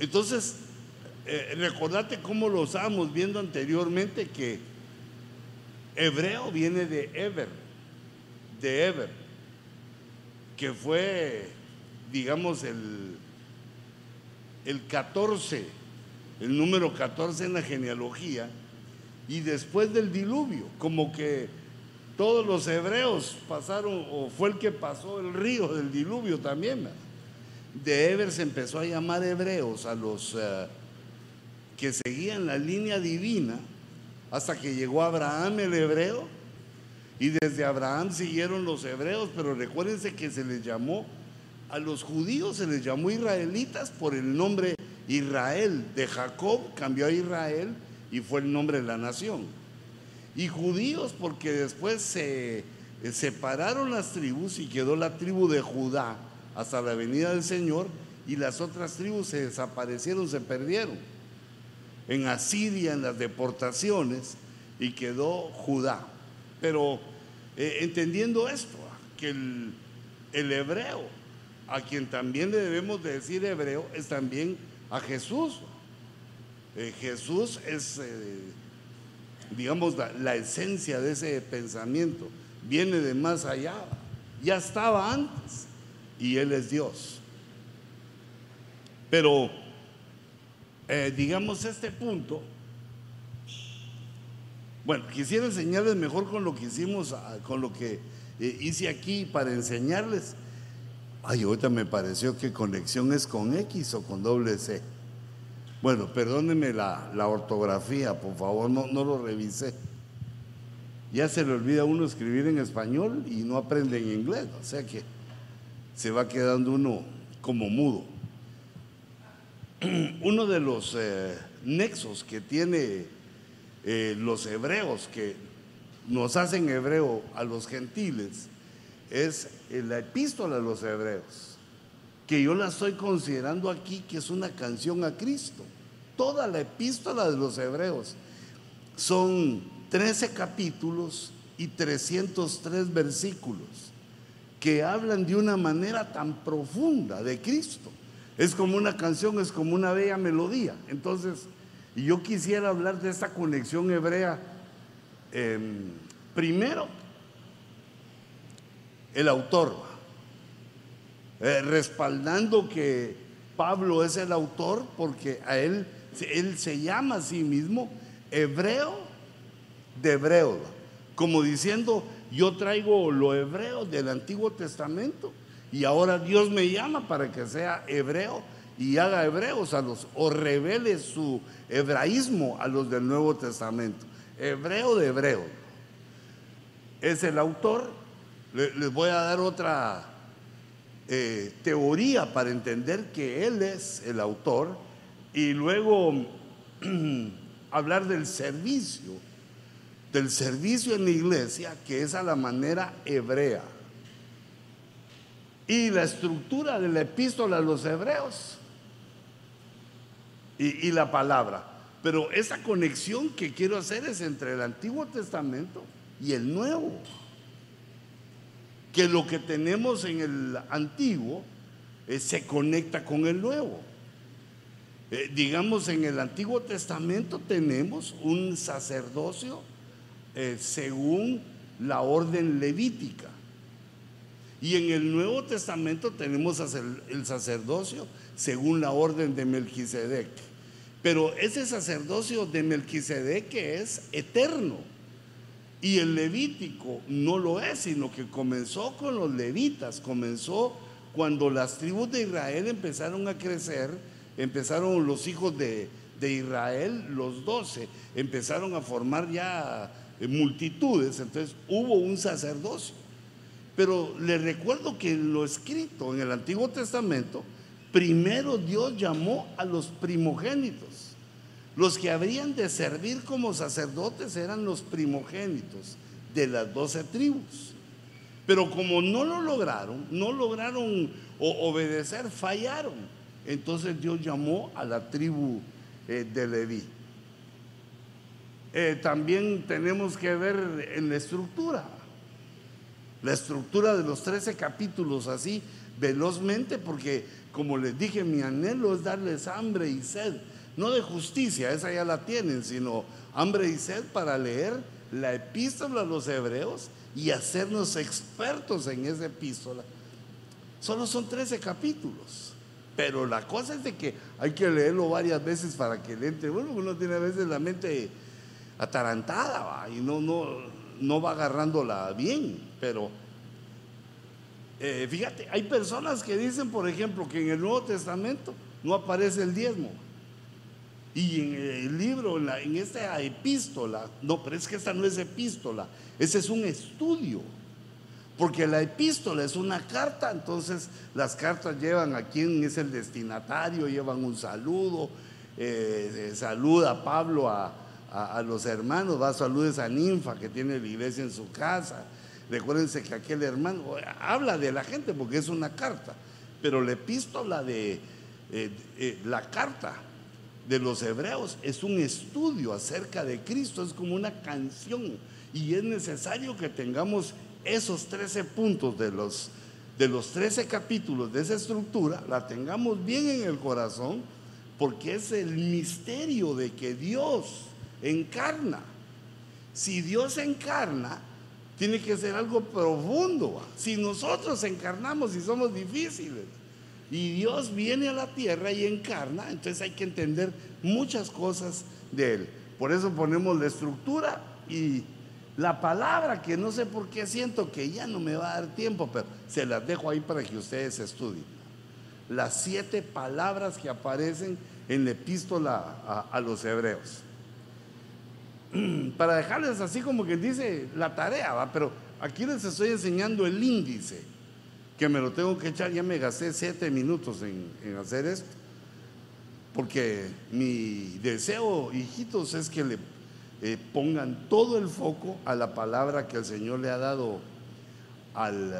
Entonces, eh, recordate cómo lo estábamos viendo anteriormente, que hebreo viene de Ever, de Ever, que fue, digamos, el, el 14, el número 14 en la genealogía, y después del diluvio, como que todos los hebreos pasaron, o fue el que pasó el río del diluvio también. De Eber se empezó a llamar hebreos a los eh, que seguían la línea divina, hasta que llegó Abraham el hebreo, y desde Abraham siguieron los hebreos, pero recuérdense que se les llamó, a los judíos se les llamó israelitas por el nombre Israel. De Jacob cambió a Israel y fue el nombre de la nación. Y judíos porque después se separaron las tribus y quedó la tribu de Judá hasta la venida del Señor y las otras tribus se desaparecieron, se perdieron. En Asiria, en las deportaciones, y quedó Judá. Pero eh, entendiendo esto, que el, el hebreo, a quien también le debemos de decir hebreo, es también a Jesús. Eh, Jesús es, eh, digamos, la, esencia de ese pensamiento. Viene de más allá. Ya estaba antes y Él es Dios. Pero, eh, digamos, este punto, bueno, quisiera enseñarles mejor con lo que hicimos, ah, con lo que hice aquí para enseñarles. Ay, ahorita me pareció que conexión es con X o con doble C. Bueno, perdónenme la, ortografía, por favor, no, no, lo revisé. Ya se le olvida a uno escribir en español y no aprende en inglés, o sea que se va quedando uno como mudo. Uno de los eh, nexos que tiene eh, los hebreos, que nos hacen hebreo a los gentiles, es la epístola de los hebreos que yo la estoy considerando aquí que es una canción a Cristo. Toda la epístola de los hebreos son 13 capítulos y 303 versículos que hablan de una manera tan profunda de Cristo. Es como una canción, es como una bella melodía. Entonces, yo quisiera hablar de esta conexión hebrea. Em, primero, el autor. Eh, respaldando que Pablo es el autor porque a él, él se llama a sí mismo hebreo de hebreo, como diciendo, yo traigo lo hebreo del Antiguo Testamento y ahora Dios me llama para que sea hebreo y haga hebreos a los, o revele su hebraísmo a los del Nuevo Testamento. Hebreo de hebreo. Es el autor. Les voy a dar otra eh, teoría para entender que Él es el autor y luego hablar del servicio, del servicio en la iglesia, que es a la manera hebrea. Y la estructura de la epístola a los hebreos y, la palabra. Pero esa conexión que quiero hacer es entre el Antiguo Testamento y el Nuevo que lo que tenemos en el antiguo eh, se conecta con el nuevo. Eh, digamos, en el Antiguo Testamento tenemos un sacerdocio eh, según la orden levítica. Y en el Nuevo Testamento tenemos el sacerdocio según la orden de Melquisedec. Pero ese sacerdocio de Melquisedec es eterno y el levítico no lo es, sino que comenzó con los levitas, comenzó cuando las tribus de Israel empezaron a crecer, empezaron los hijos de, Israel, los doce, empezaron a formar ya multitudes, entonces hubo un sacerdocio. Pero les recuerdo que lo escrito en el Antiguo Testamento, primero Dios llamó a los primogénitos. Los que habrían de servir como sacerdotes eran los primogénitos de las doce tribus. Pero como no lo lograron, no lograron obedecer, fallaron. Entonces Dios llamó a la tribu eh, de Leví. Eh, también tenemos que ver en la estructura, la estructura de los trece capítulos así velozmente, porque como les dije, mi anhelo es darles hambre y sed, no de justicia, esa ya la tienen, sino hambre y sed para leer la epístola a los hebreos y hacernos expertos en esa epístola. Solo son 13 capítulos, pero la cosa es de que hay que leerlo varias veces para que le entre. Bueno, uno tiene a veces la mente atarantada y no, no, no va agarrándola bien, pero eh, fíjate, hay personas que dicen, por ejemplo, que en el Nuevo Testamento no aparece el diezmo. Y en el libro, en, en esta epístola, no, pero es que esta no es epístola, ese es un estudio. Porque la epístola es una carta, entonces las cartas llevan a quién es el destinatario, llevan un saludo, eh, saluda a Pablo a, los hermanos, va a saludes a Ninfa que tiene la iglesia en su casa. Recuérdense que aquel hermano habla de la gente porque es una carta, pero la epístola de eh, eh, la carta de los hebreos es un estudio acerca de Cristo, es como una canción y es necesario que tengamos esos 13 puntos de los, de los 13 capítulos de esa estructura, la tengamos bien en el corazón, porque es el misterio de que Dios encarna. Si Dios encarna, tiene que ser algo profundo. Si nosotros encarnamos y somos difíciles, y Dios viene a la tierra y encarna, entonces hay que entender muchas cosas de Él. Por eso ponemos la estructura y la palabra que no sé por qué siento que ya no me va a dar tiempo, pero se las dejo ahí para que ustedes estudien. Las siete palabras que aparecen en la epístola a, los hebreos. Para dejarles así como que dice la tarea, ¿va? pero aquí les estoy enseñando el índice, que me lo tengo que echar, ya me gasté siete minutos en, hacer esto, porque mi deseo, hijitos, es que le eh, pongan todo el foco a la palabra que el Señor le ha dado al eh,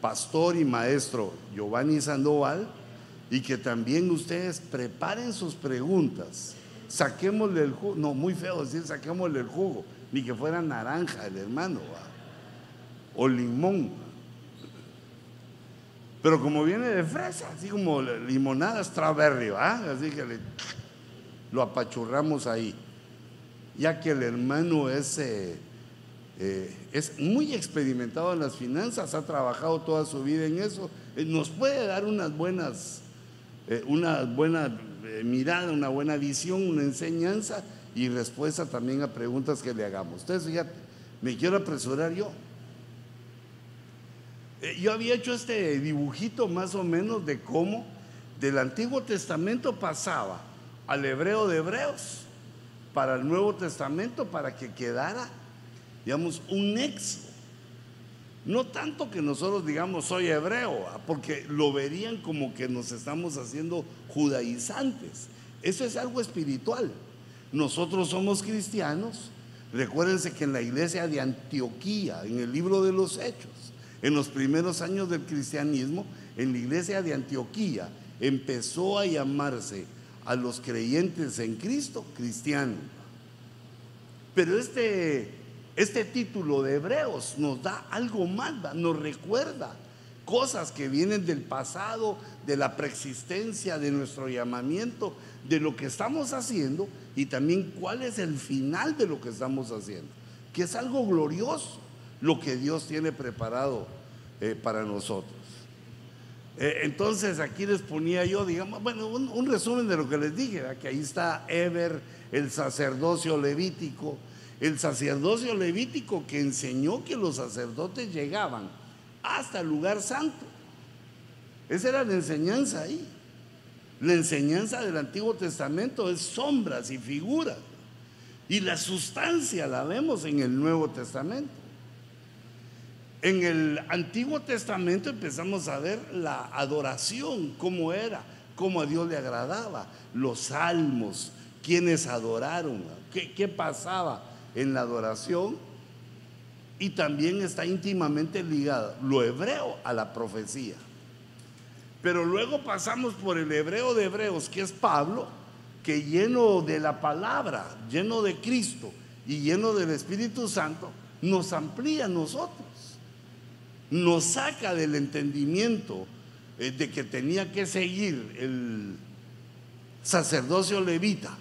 pastor y maestro Giovanni Sandoval y que también ustedes preparen sus preguntas. Saquémosle el jugo, no, muy feo decir saquémosle el jugo, ni que fuera naranja el hermano, o limón. Pero como viene de fresa, así como limonada strawberry, así que lo apachurramos ahí. Ya que el hermano es, eh, eh, es muy experimentado en las finanzas, ha trabajado toda su vida en eso, eh, nos puede dar unas buenas, una buena mirada, una buena visión, una enseñanza y respuesta también a preguntas que le hagamos. Entonces, fíjate, me quiero apresurar yo. Yo había hecho este dibujito más o menos de cómo del Antiguo Testamento pasaba al hebreo de hebreos para el Nuevo Testamento para que quedara, digamos, un nexo. No tanto que nosotros digamos soy hebreo, ah, porque lo verían como que nos estamos haciendo judaizantes. Eso es algo espiritual. Nosotros somos cristianos. Recuérdense que en la iglesia de Antioquía, en el libro de los Hechos, en los primeros años del cristianismo, en la iglesia de Antioquía empezó a llamarse a los creyentes en Cristo cristiano. Pero este, este título de Hebreos nos da algo más, nos recuerda cosas que vienen del pasado, de la preexistencia, de nuestro llamamiento, de lo que estamos haciendo y también cuál es el final de lo que estamos haciendo, que es algo glorioso lo que Dios tiene preparado eh, para nosotros. Eh, entonces aquí les ponía yo, digamos, bueno, un, resumen de lo que les dije, que ahí está Eber, el sacerdocio levítico, el sacerdocio levítico que enseñó que los sacerdotes llegaban hasta el lugar santo. Esa era la enseñanza ahí. La enseñanza del Antiguo Testamento es sombras y figuras. Y la sustancia la vemos en el Nuevo Testamento. En el Antiguo Testamento empezamos a ver la adoración, cómo era, cómo a Dios le agradaba, los salmos, quienes adoraron, qué, qué pasaba en la adoración. Y también está íntimamente ligado lo hebreo a la profecía. Pero luego pasamos por el hebreo de hebreos, que es Pablo, que lleno de la palabra, lleno de Cristo y lleno del Espíritu Santo, nos amplía a nosotros nos saca del entendimiento eh, de que tenía que seguir el sacerdocio levita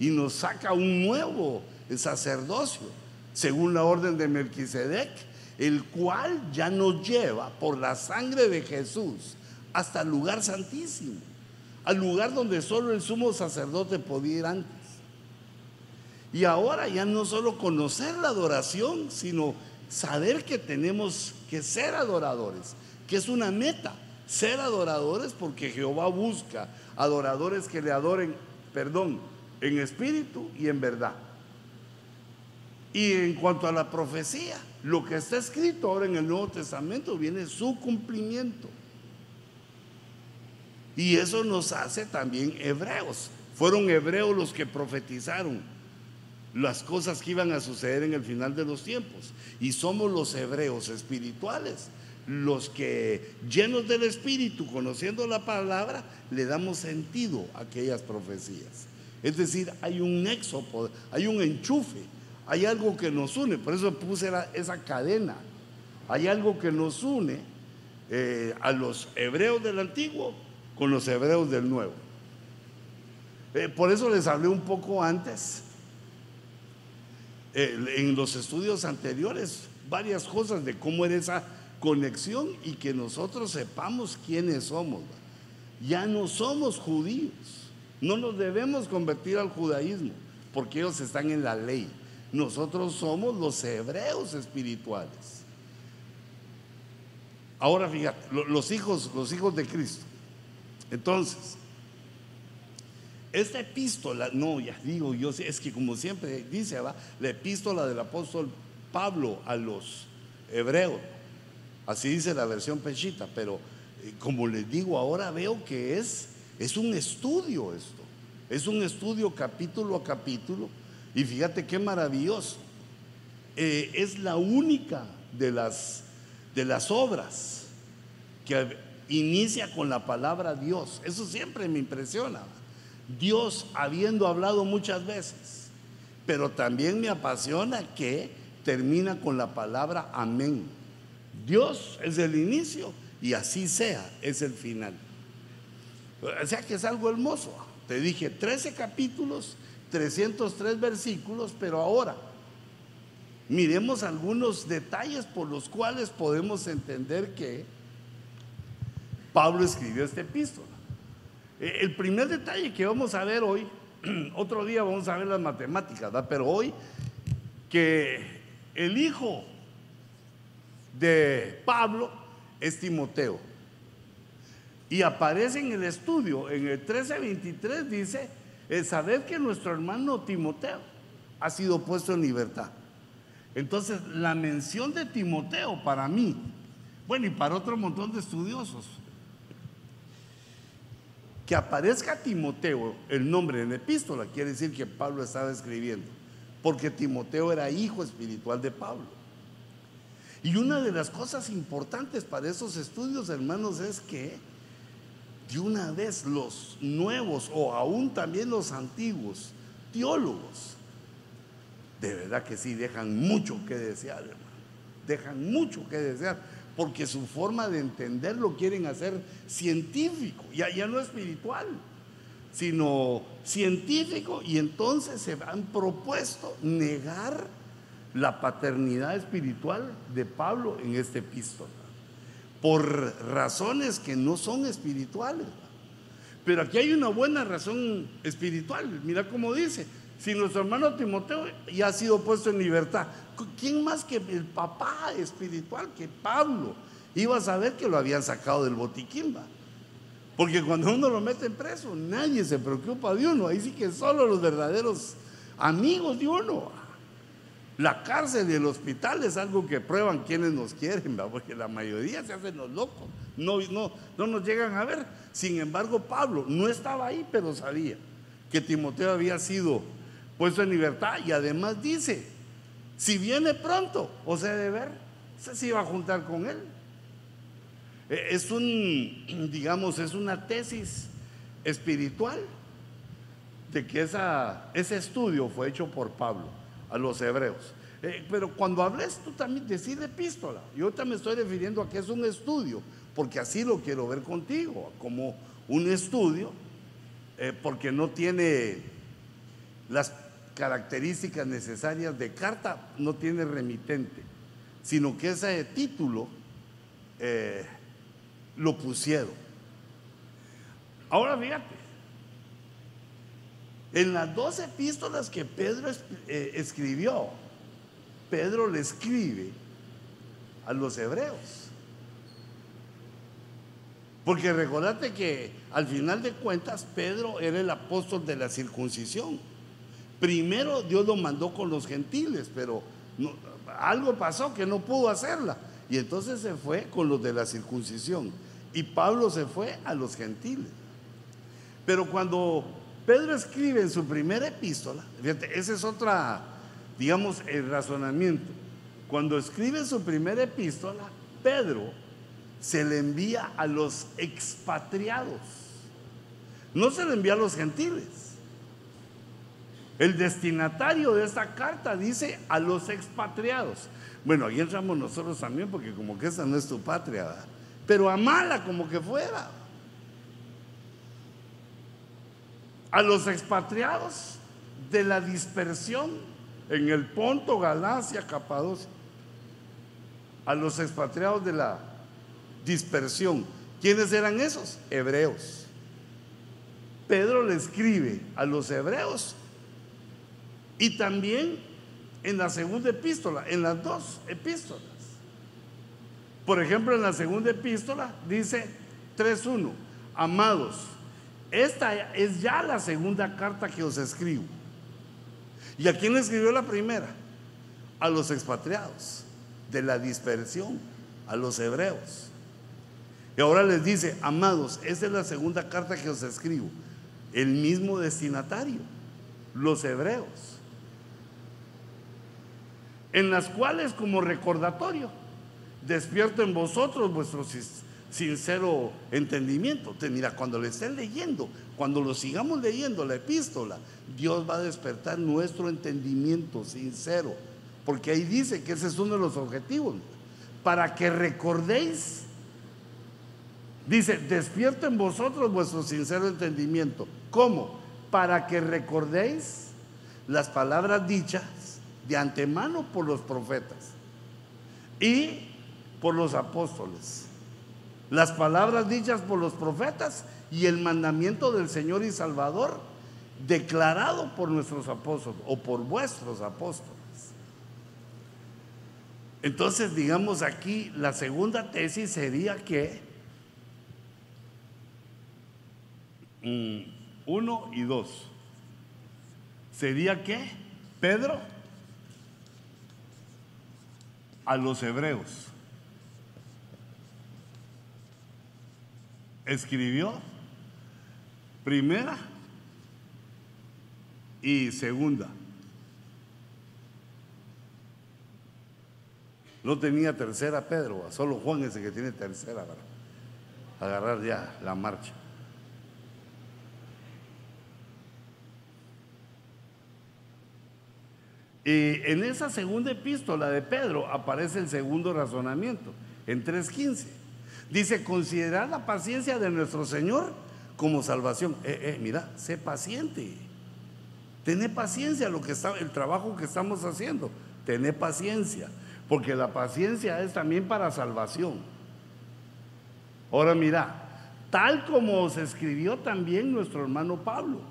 y nos saca un nuevo sacerdocio según la orden de Melquisedec, el cual ya nos lleva por la sangre de Jesús hasta el lugar santísimo, al lugar donde solo el sumo sacerdote podía ir antes. Y ahora ya no solo conocer la adoración, sino saber que tenemos que ser adoradores, que es una meta, ser adoradores porque Jehová busca adoradores que le adoren, perdón, en espíritu y en verdad. Y en cuanto a la profecía, lo que está escrito ahora en el Nuevo Testamento viene su cumplimiento. Y eso nos hace también hebreos. Fueron hebreos los que profetizaron las cosas que iban a suceder en el final de los tiempos. Y somos los hebreos espirituales, los que llenos del Espíritu, conociendo la palabra, le damos sentido a aquellas profecías. Es decir, hay un nexo, hay un enchufe, hay algo que nos une. Por eso puse esa cadena. Hay algo que nos une eh, a los hebreos del antiguo con los hebreos del nuevo. Eh, por eso les hablé un poco antes, eh, en los estudios anteriores, varias cosas de cómo era esa conexión y que nosotros sepamos quiénes somos. Ya no somos judíos, no nos debemos convertir al judaísmo, porque ellos están en la ley. Nosotros somos los hebreos espirituales. Ahora fíjate, los hijos, los hijos de Cristo. Entonces, esta epístola, no, ya digo yo, es que como siempre dice, la epístola del apóstol Pablo a los hebreos, así dice la versión pechita, pero eh, como les digo, ahora veo que es, es un estudio esto, es un estudio capítulo a capítulo, y fíjate qué maravilloso, eh, es la única de las, de las obras que inicia con la palabra Dios, eso siempre me impresiona. Dios habiendo hablado muchas veces, pero también me apasiona que termina con la palabra amén. Dios es el inicio y así sea, es el final. O sea que es algo hermoso. Te dije 13 capítulos, 303 versículos, pero ahora miremos algunos detalles por los cuales podemos entender que Pablo escribió este epístola. Eh, el primer detalle que vamos a ver hoy, otro día vamos a ver las matemáticas, pero hoy que el hijo de Pablo es Timoteo. Y aparece en el estudio, en el 1323 dice, el saber que nuestro hermano Timoteo ha sido puesto en libertad. Entonces, la mención de Timoteo para mí, bueno, y para otro montón de estudiosos, que aparezca Timoteo el nombre en la epístola, quiere decir que Pablo estaba escribiendo, porque Timoteo era hijo espiritual de Pablo. Y una de las cosas importantes para esos estudios, hermanos, es que de una vez los nuevos o aún también los antiguos teólogos, de verdad que sí, dejan mucho que desear, hermano. Dejan mucho que desear porque su forma de entender lo quieren hacer científico, ya, ya no espiritual, sino científico, y entonces se han propuesto negar la paternidad espiritual de Pablo en este epístola, por razones que no son espirituales. Pero aquí hay una buena razón espiritual, mira cómo dice, si nuestro hermano Timoteo ya ha sido puesto en libertad, ¿quién más que el papá espiritual, que Pablo, iba a saber que lo habían sacado del botiquín? Porque cuando uno lo mete en preso, nadie se preocupa de uno. Ahí sí que solo los verdaderos amigos de uno. La cárcel y el hospital es algo que prueban quienes nos quieren, porque la mayoría se hacen los locos, no, no, no nos llegan a ver. Sin embargo, Pablo no estaba ahí, pero sabía que Timoteo había sido puesto en libertad y además dice, si viene pronto o se debe ver, se iba a juntar con él. E, es un, digamos, es una tesis espiritual de que ese estudio fue hecho por Pablo a los hebreos. Eh, pero cuando hables tú también decir epístola, yo también me estoy refiriendo a que es un estudio, porque así lo quiero ver contigo, como un estudio, eh, porque no tiene las características necesarias de carta, no tiene remitente, sino que ese título eh, lo pusieron. Ahora fíjate, en las dos epístolas que Pedro eh, escribió, Pedro le escribe a los hebreos. Porque recordate que al final de cuentas Pedro era el apóstol de la circuncisión. Primero Dios lo mandó con los gentiles, pero algo pasó que no pudo hacerla. Y entonces se fue con los de la circuncisión. Y Pablo se fue a los gentiles. Pero cuando Pedro escribe en su primera epístola, fíjate, ese es otra, digamos, el razonamiento. Cuando escribe su primera epístola, Pedro se le envía a los expatriados. No se le envía a los gentiles. El destinatario de esta carta dice a los expatriados. Bueno, ahí entramos nosotros también porque como que esa no es tu patria, pero a mala como que fuera. A los expatriados de la dispersión en el Ponto, Galacia, Capadocia. A los expatriados de la dispersión. ¿Quiénes eran esos? Hebreos. Pedro le escribe a los hebreos y también en la segunda epístola, en las dos epístolas. Por ejemplo, en la segunda epístola dice 3.1, amados, esta es ya la segunda carta que os escribo. ¿Y a quién escribió la primera? A los expatriados de la dispersión, a los hebreos. Y ahora les dice, amados, esta es la segunda carta que os escribo. El mismo destinatario, los hebreos. En las cuales como recordatorio, despierto en vosotros vuestro sincero entendimiento. mira, cuando le estén leyendo, cuando lo sigamos leyendo la epístola, Dios va a despertar nuestro entendimiento sincero. Porque ahí dice que ese es uno de los objetivos. Para que recordéis Dice, despierto en vosotros vuestro sincero entendimiento. ¿Cómo? Para que recordéis las palabras dichas de antemano por los profetas y por los apóstoles. Las palabras dichas por los profetas y el mandamiento del Señor y Salvador declarado por nuestros apóstoles o por vuestros apóstoles. Entonces, digamos aquí, la segunda tesis sería que Mm, uno y dos. ¿Sería qué? Pedro a los hebreos. Escribió primera y segunda. No tenía tercera Pedro, solo Juan ese que tiene tercera para agarrar ya la marcha. Y en esa segunda epístola de Pedro aparece el segundo razonamiento, en 3.15. Dice, considerar la paciencia de nuestro Señor como salvación. Eh, eh, mira, sé paciente. Tené paciencia lo que está, el trabajo que estamos haciendo. Tené paciencia, porque la paciencia es también para salvación. Ahora mira, tal como se escribió también nuestro hermano Pablo.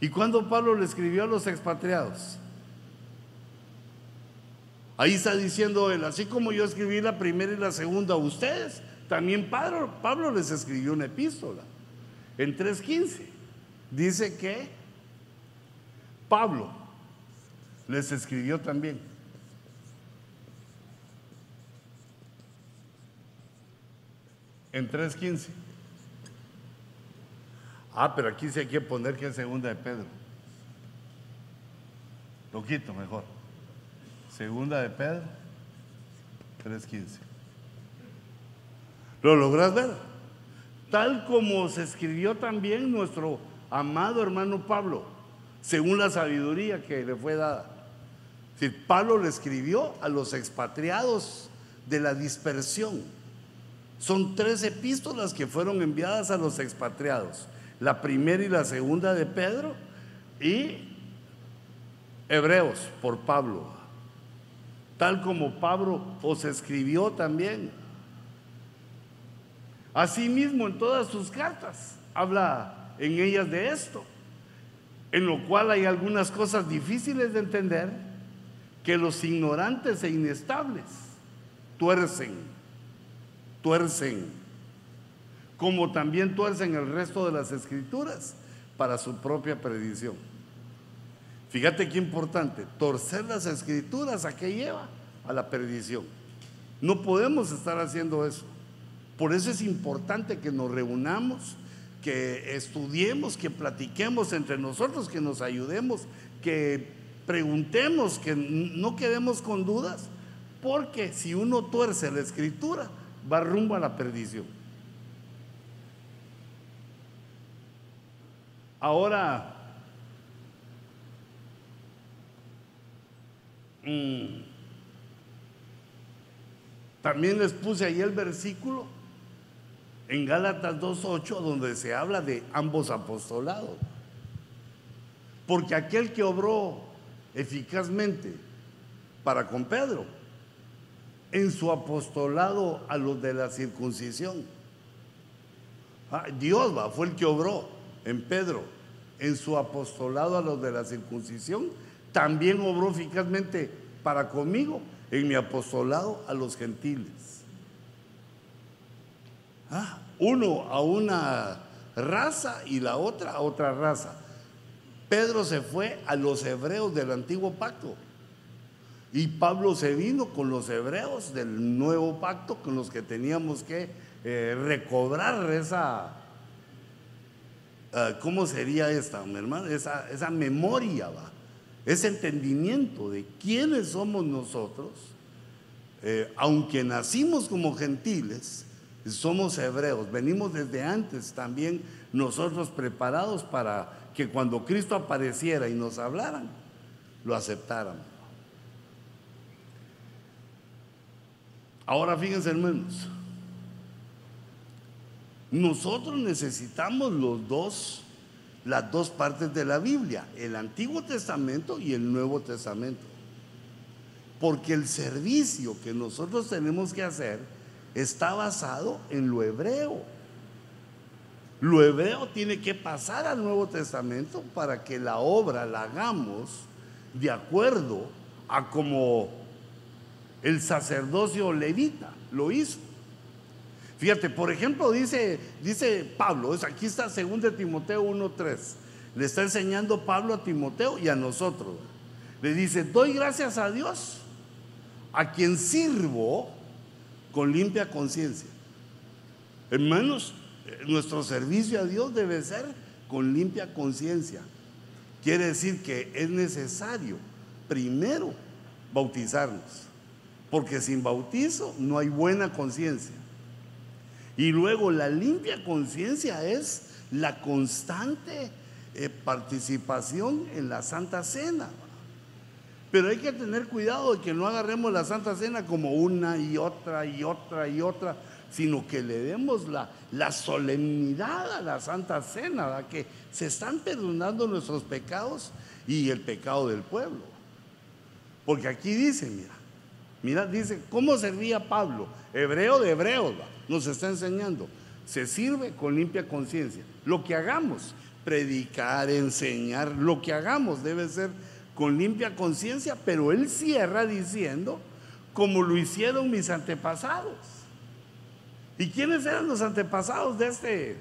¿Y cuando Pablo le escribió a los expatriados? Ahí está diciendo él, así como yo escribí la primera y la segunda a ustedes, también Pablo, les escribió una epístola. En 3.15 dice que Pablo les escribió también. En 3.15. Ah, pero aquí sí hay que poner que es segunda de Pedro. Lo quito mejor. Segunda de Pedro 3.15. ¿Lo logras ver? Tal como se escribió también nuestro amado hermano Pablo, según la sabiduría que le fue dada. Pablo le escribió a los expatriados de la dispersión Son tres epístolas que fueron enviadas a los expatriados. La primera y la segunda de Pedro y Hebreos por Pablo. Tal como Pablo os escribió también. Asimismo, en todas sus cartas habla en ellas de esto, en lo cual hay algunas cosas difíciles de entender que los ignorantes e inestables tuercen, tuercen, como también tuercen el resto de las escrituras para su propia predicción. Fíjate qué importante, torcer las escrituras, ¿a qué lleva? A la perdición. No podemos estar haciendo eso. Por eso es importante que nos reunamos, que estudiemos, que platiquemos entre nosotros, que nos ayudemos, que preguntemos, que no quedemos con dudas, porque si uno tuerce la escritura, va rumbo a la perdición. Ahora, mm, también les puse ahí el versículo en Gálatas 2.8 donde se habla de ambos apostolados. Porque aquel que obró eficazmente para con Pedro, en su apostolado a los de la circuncisión. Ah, Dios va, fue el que obró en Pedro, en su apostolado a los de la circuncisión, también obró eficazmente para conmigo en mi apostolado a los gentiles. Ah, uno a una raza y la otra a otra raza. Pedro se fue a los hebreos del antiguo pacto. Y Pablo se vino con los hebreos del nuevo pacto, con los que teníamos que eh, recobrar esa, ah, ¿cómo sería esta, mi hermano? Esa, esa memoria, ¿va? Ese entendimiento de quiénes somos nosotros, eh, aunque nacimos como gentiles, somos hebreos, venimos desde antes también nosotros preparados para que cuando Cristo apareciera y nos hablaran, lo aceptáramos. Ahora fíjense hermanos, nosotros necesitamos los dos, las dos partes de la Biblia, el Antiguo Testamento y el Nuevo Testamento. Porque el servicio que nosotros tenemos que hacer está basado en lo hebreo. Lo hebreo tiene que pasar al Nuevo Testamento para que la obra la hagamos de acuerdo a como el sacerdocio levita lo hizo. Fíjate, por ejemplo, dice, dice Pablo, aquí está 2 Timoteo 1.3. Le está enseñando Pablo a Timoteo y a nosotros. Le dice, doy gracias a Dios, a quien sirvo con limpia conciencia. Hermanos, nuestro servicio a Dios debe ser con limpia conciencia. Quiere decir que es necesario primero bautizarnos porque sin bautizo no hay buena conciencia. Y luego la limpia conciencia es la constante eh, participación en la Santa Cena. Pero hay que tener cuidado de que no agarremos la Santa Cena como una y otra y otra y otra, sino que le demos la, la solemnidad a la Santa Cena, que se están perdonando nuestros pecados y el pecado del pueblo. Porque aquí dice, mira, Mira, dice, ¿cómo servía Pablo? Hebreo de hebreos, nos está enseñando. Se sirve con limpia conciencia. Lo que hagamos, predicar, enseñar, lo que hagamos debe ser con limpia conciencia, pero él cierra diciendo, como lo hicieron mis antepasados. ¿Y quiénes eran los antepasados de este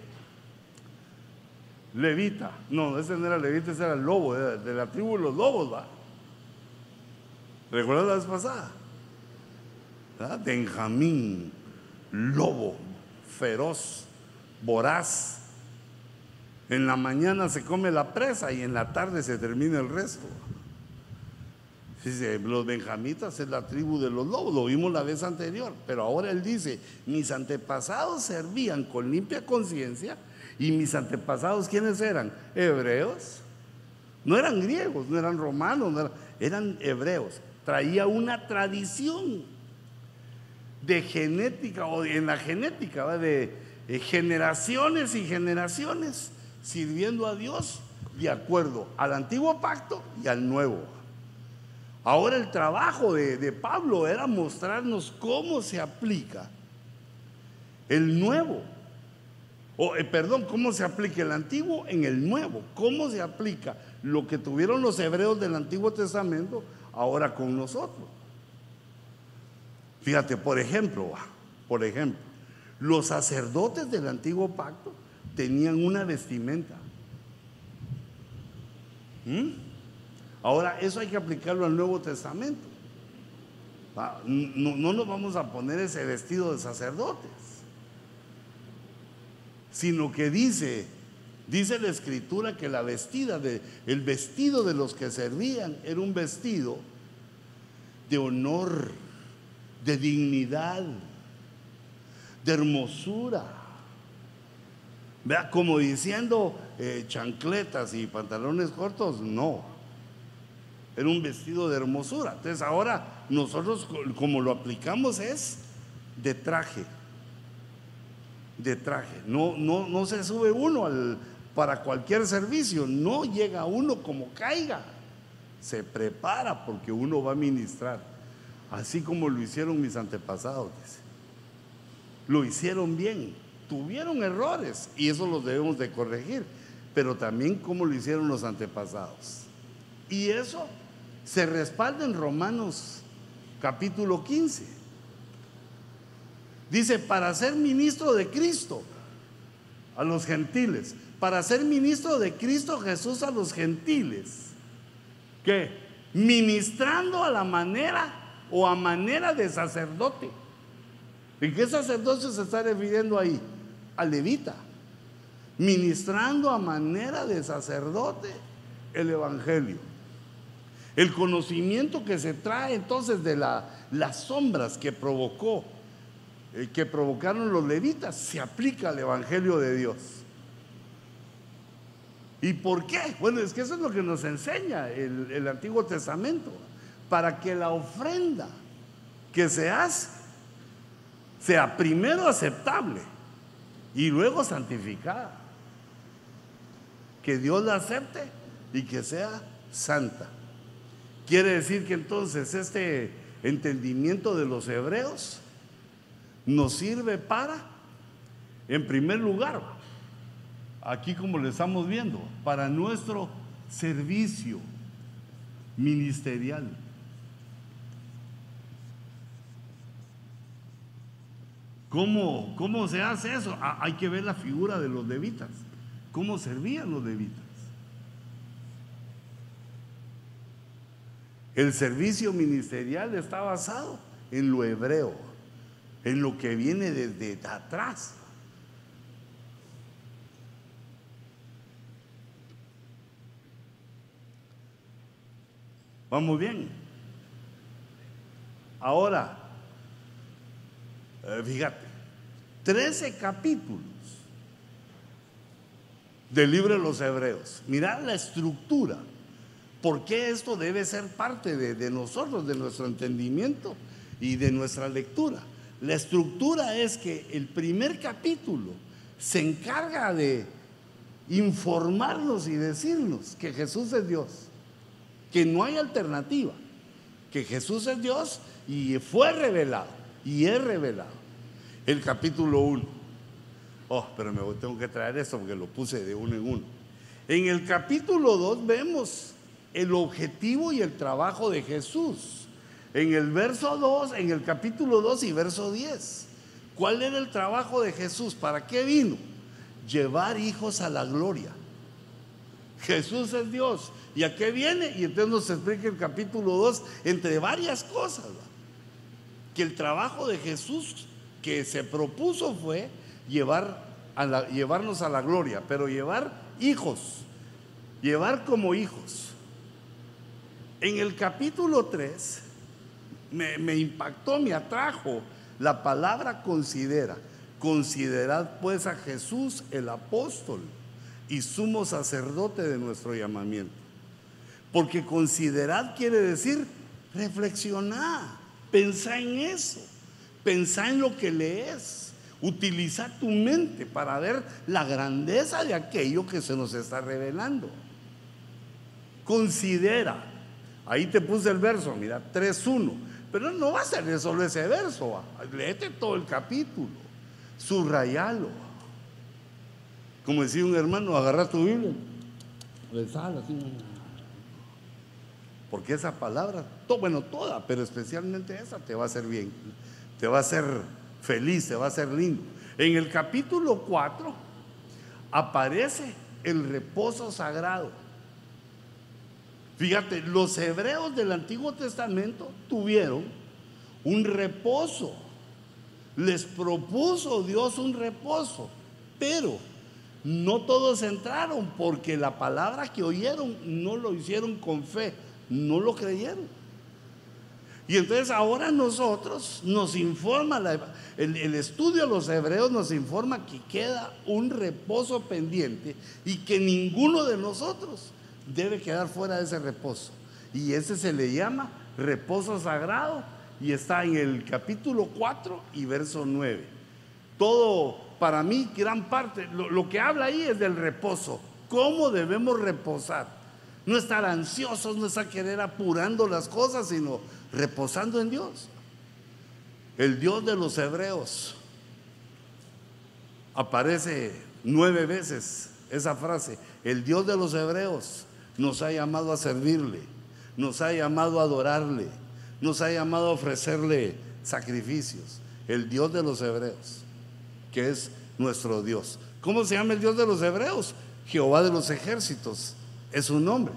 levita? No, ese no era levita, ese era el lobo, de la tribu de los lobos, va. ¿Recuerdas la vez pasada? Benjamín, lobo, feroz, voraz. En la mañana se come la presa y en la tarde se termina el resto. Dice, los benjamitas es la tribu de los lobos, lo vimos la vez anterior, pero ahora él dice, mis antepasados servían con limpia conciencia y mis antepasados, ¿quiénes eran? Hebreos. No eran griegos, no eran romanos, eran hebreos. Traía una tradición de genética o en la genética, de generaciones y generaciones sirviendo a Dios de acuerdo al antiguo pacto y al nuevo. Ahora el trabajo de, Pablo era mostrarnos cómo se aplica el nuevo, o eh, perdón, cómo se aplica el antiguo en el nuevo, cómo se aplica lo que tuvieron los hebreos del Antiguo Testamento ahora con nosotros. Fíjate, por ejemplo, por ejemplo, los sacerdotes del antiguo pacto tenían una vestimenta. ¿Mm? Ahora, eso hay que aplicarlo al Nuevo Testamento. No, no, nos vamos a poner ese vestido de sacerdotes, sino que dice, dice la escritura que la vestida de, el vestido de los que servían era un vestido de honor, de dignidad, de hermosura. Vea, como diciendo eh, chancletas y pantalones cortos, no. Era un vestido de hermosura. Entonces ahora nosotros como lo aplicamos es de traje. De traje. No, no, no se sube uno al, para cualquier servicio. No llega uno como caiga. Se prepara porque uno va a ministrar. Así como lo hicieron mis antepasados. Lo hicieron bien. Tuvieron errores y eso los debemos de corregir. Pero también como lo hicieron los antepasados. Y eso se respalda en Romanos capítulo 15. Dice, para ser ministro de Cristo a los gentiles, para ser ministro de Cristo Jesús a los gentiles, que ministrando a la manera o a manera de sacerdote. ¿Y qué sacerdote se está refiriendo ahí? Al levita. Ministrando a manera de sacerdote el Evangelio. El conocimiento que se trae entonces de las sombras que provocó, eh, que provocaron los levitas, se aplica al Evangelio de Dios. ¿Y por qué? Bueno, es que eso es lo que nos enseña el Antiguo Testamento. Para que la ofrenda que se hace sea primero aceptable y luego santificada. Que Dios la acepte y que sea santa. Quiere decir que entonces este entendimiento de los hebreos nos sirve para, en primer lugar, aquí como le estamos viendo, para nuestro servicio ministerial. ¿Cómo, ¿Cómo se hace eso? Ah, hay que ver la figura de los levitas. ¿Cómo servían los levitas? El servicio ministerial está basado en lo hebreo, en lo que viene desde atrás. Vamos bien. Ahora, eh, fíjate, 13 capítulos del libro de los Hebreos. Mirad la estructura ¿Por qué esto debe ser parte de, nosotros, de nuestro entendimiento y de nuestra lectura? La estructura es que el primer capítulo se encarga de informarnos y decirnos que Jesús es Dios, que no hay alternativa, que Jesús es Dios y fue revelado y es revelado. El capítulo 1. Oh, pero me tengo que traer esto porque lo puse de uno en uno. En el capítulo 2 vemos el objetivo y el trabajo de Jesús. En el verso 2, en el capítulo 2 y verso 10. ¿Cuál era el trabajo de Jesús? ¿Para qué vino? Llevar hijos a la gloria. Jesús es Dios. ¿Y a qué viene? Y entonces nos explica el capítulo 2 entre varias cosas. Que el trabajo de Jesús que se propuso fue llevar a llevarnos a la gloria, pero llevar hijos, llevar como hijos. En el capítulo 3 me, impactó, me atrajo la palabra considera. Considerad pues a Jesús el apóstol y sumo sacerdote de nuestro llamamiento. Porque considerad quiere decir reflexionar, pensar en eso, Pensá en lo que lees. Utiliza tu mente para ver la grandeza de aquello que se nos está revelando. Considera. Ahí te puse el verso, mira, 3.1. Pero no va a ser solo ese verso. Léete todo el capítulo. Subrayalo. Como decía un hermano, agarra tu Biblia. Porque esa palabra, bueno, toda, pero especialmente esa te va a hacer bien te va a hacer feliz, te va a hacer lindo. En el capítulo 4 aparece el reposo sagrado. Fíjate, los hebreos del Antiguo Testamento tuvieron un reposo. Les propuso Dios un reposo, pero no todos entraron porque la palabra que oyeron no lo hicieron con fe, no lo creyeron. Y entonces ahora nosotros nos informa, el, estudio de los hebreos nos informa que queda un reposo pendiente y que ninguno de nosotros debe quedar fuera de ese reposo. Y ese se le llama reposo sagrado y está en el capítulo 4 y verso 9. Todo, para mí, gran parte, lo, lo que habla ahí es del reposo. ¿Cómo debemos reposar? No estar ansiosos, no estar querer apurando las cosas, sino reposando en Dios. El Dios de los hebreos aparece nueve veces esa frase. El Dios de los hebreos nos ha llamado a servirle, nos ha llamado a adorarle, nos ha llamado a ofrecerle sacrificios. El Dios de los hebreos, que es nuestro Dios. ¿Cómo se llama el Dios de los hebreos? Jehová de los ejércitos es su nombre.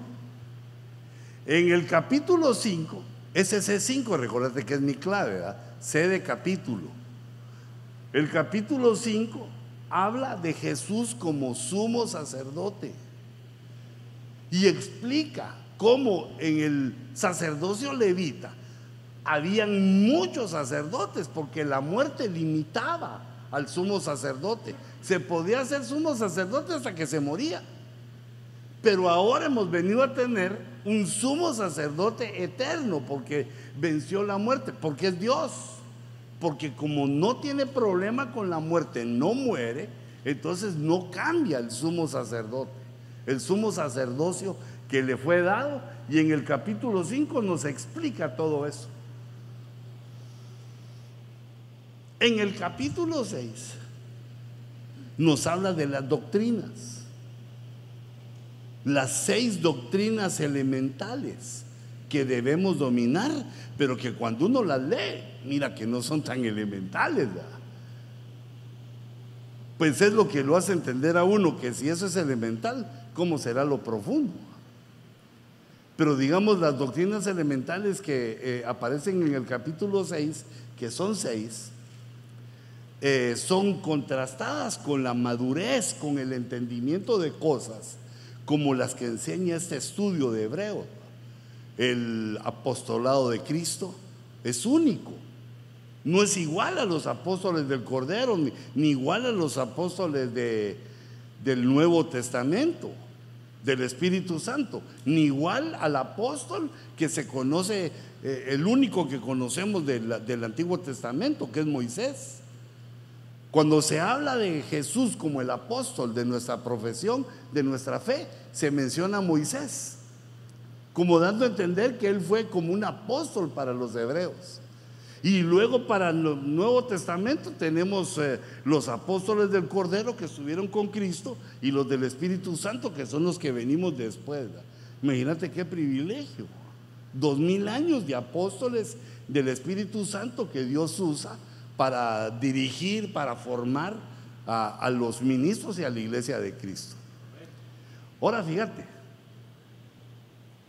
En el capítulo 5 ese C5, recordate que es mi clave, ¿verdad? C de capítulo. El capítulo 5 habla de Jesús como sumo sacerdote y explica cómo en el sacerdocio levita habían muchos sacerdotes porque la muerte limitaba al sumo sacerdote. Se podía ser sumo sacerdote hasta que se moría. Pero ahora hemos venido a tener un sumo sacerdote eterno porque venció la muerte, porque es Dios. Porque como no tiene problema con la muerte, no muere, entonces no cambia el sumo sacerdote. El sumo sacerdocio que le fue dado y en el capítulo 5 nos explica todo eso. En el capítulo 6 nos habla de las doctrinas las seis doctrinas elementales que debemos dominar, pero que cuando uno las lee, mira que no son tan elementales. Pues es lo que lo hace entender a uno, que si eso es elemental, ¿cómo será lo profundo? Pero digamos, las doctrinas elementales que eh, aparecen en el capítulo 6, que son seis, eh, son contrastadas con la madurez, con el entendimiento de cosas como las que enseña este estudio de Hebreo. El apostolado de Cristo es único. No es igual a los apóstoles del Cordero, ni, igual a los apóstoles de, del Nuevo Testamento, del Espíritu Santo, ni igual al apóstol que se conoce, eh, el único que conocemos del Antiguo Testamento, que es Moisés. Cuando se habla de Jesús como el apóstol de nuestra profesión, de nuestra fe, se menciona a Moisés, como dando a entender que él fue como un apóstol para los hebreos. Y luego para el Nuevo Testamento tenemos eh, los apóstoles del Cordero que estuvieron con Cristo y los del Espíritu Santo que son los que venimos después. Imagínate qué privilegio. Dos mil años de apóstoles del Espíritu Santo que Dios usa para dirigir, para formar a, los ministros y a la iglesia de Cristo. Ahora fíjate,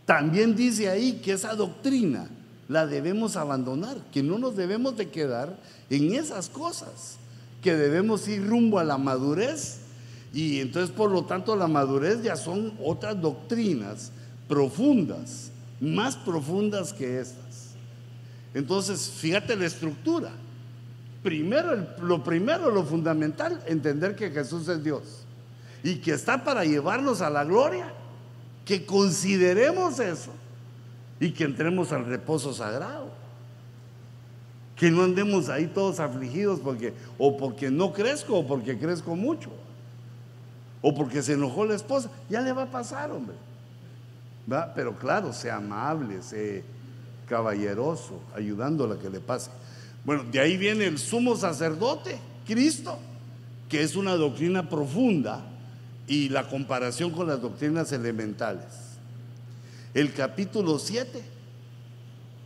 también dice ahí que esa doctrina la debemos abandonar, que no nos debemos de quedar en esas cosas, que debemos ir rumbo a la madurez y entonces por lo tanto la madurez ya son otras doctrinas profundas, más profundas que estas. Entonces, fíjate la estructura. Primero, lo primero, lo fundamental, entender que Jesús es Dios y que está para llevarnos a la gloria, que consideremos eso y que entremos al reposo sagrado. Que no andemos ahí todos afligidos porque o porque no crezco o porque crezco mucho. O porque se enojó la esposa. Ya le va a pasar, hombre. ¿Va? Pero claro, sea amable, sea caballeroso, ayudando a que le pase. Bueno, de ahí viene el sumo sacerdote, Cristo, que es una doctrina profunda y la comparación con las doctrinas elementales. El capítulo 7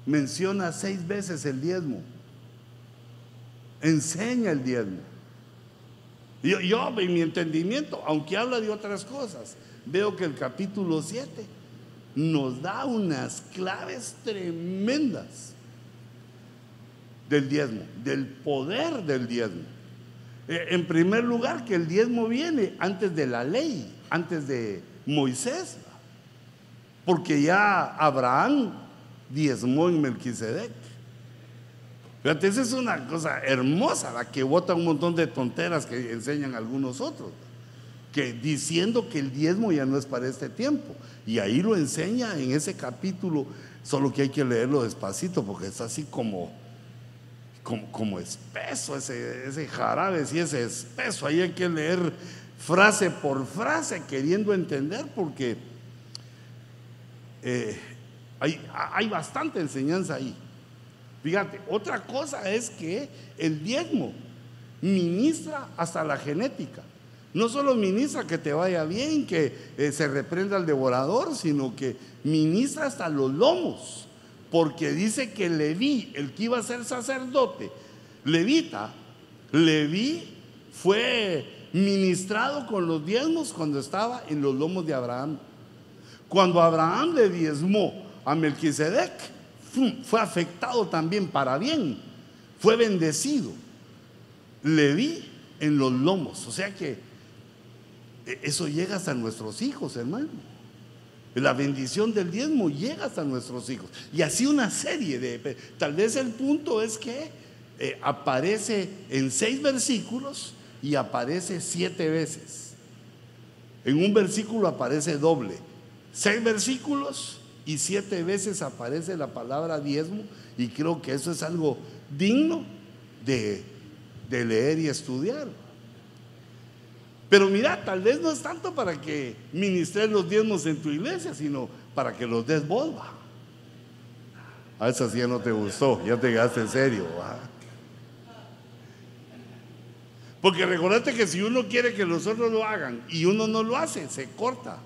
menciona seis veces el diezmo. Enseña el diezmo. Yo, yo, en mi entendimiento, aunque habla de otras cosas, veo que el capítulo 7 nos da unas claves tremendas del diezmo, del poder del diezmo. Eh, en primer lugar, que el diezmo viene antes de la ley, antes de Moisés, porque ya Abraham diezmó en Melquisedec. Fíjate, esa es una cosa hermosa, la que bota un montón de tonteras que enseñan algunos otros, que diciendo que el diezmo ya no es para este tiempo. Y ahí lo enseña en ese capítulo, solo que hay que leerlo despacito porque es así como como, espeso ese, jarabe, si es espeso, ahí hay que leer frase por frase queriendo entender porque eh, hay, hay bastante enseñanza ahí. Fíjate, otra cosa es que el diezmo ministra hasta la genética. No solo ministra que te vaya bien, que eh, se reprenda al devorador, sino que ministra hasta los lomos porque dice que Leví, el que iba a ser sacerdote, levita, Leví fue ministrado con los diezmos cuando estaba en los lomos de Abraham. Cuando Abraham le diezmó a Melquisedec, fue afectado también para bien, fue bendecido. Leví en los lomos, o sea que e, eso llega hasta nuestros hijos, hermano. La bendición del diezmo llega hasta nuestros hijos. Y así una serie de... Tal vez el punto es que eh, aparece en seis versículos y aparece siete veces. En un versículo aparece doble. Seis versículos y siete veces aparece la palabra diezmo y creo que eso es algo digno de, de leer y estudiar. Pero mira, tal vez no es tanto para que ministres los diezmos en tu iglesia, sino para que los des volva. A esa sí ya no te gustó, ya te quedaste en serio. Porque recordate que si uno quiere que los otros lo hagan y uno no lo hace, se corta,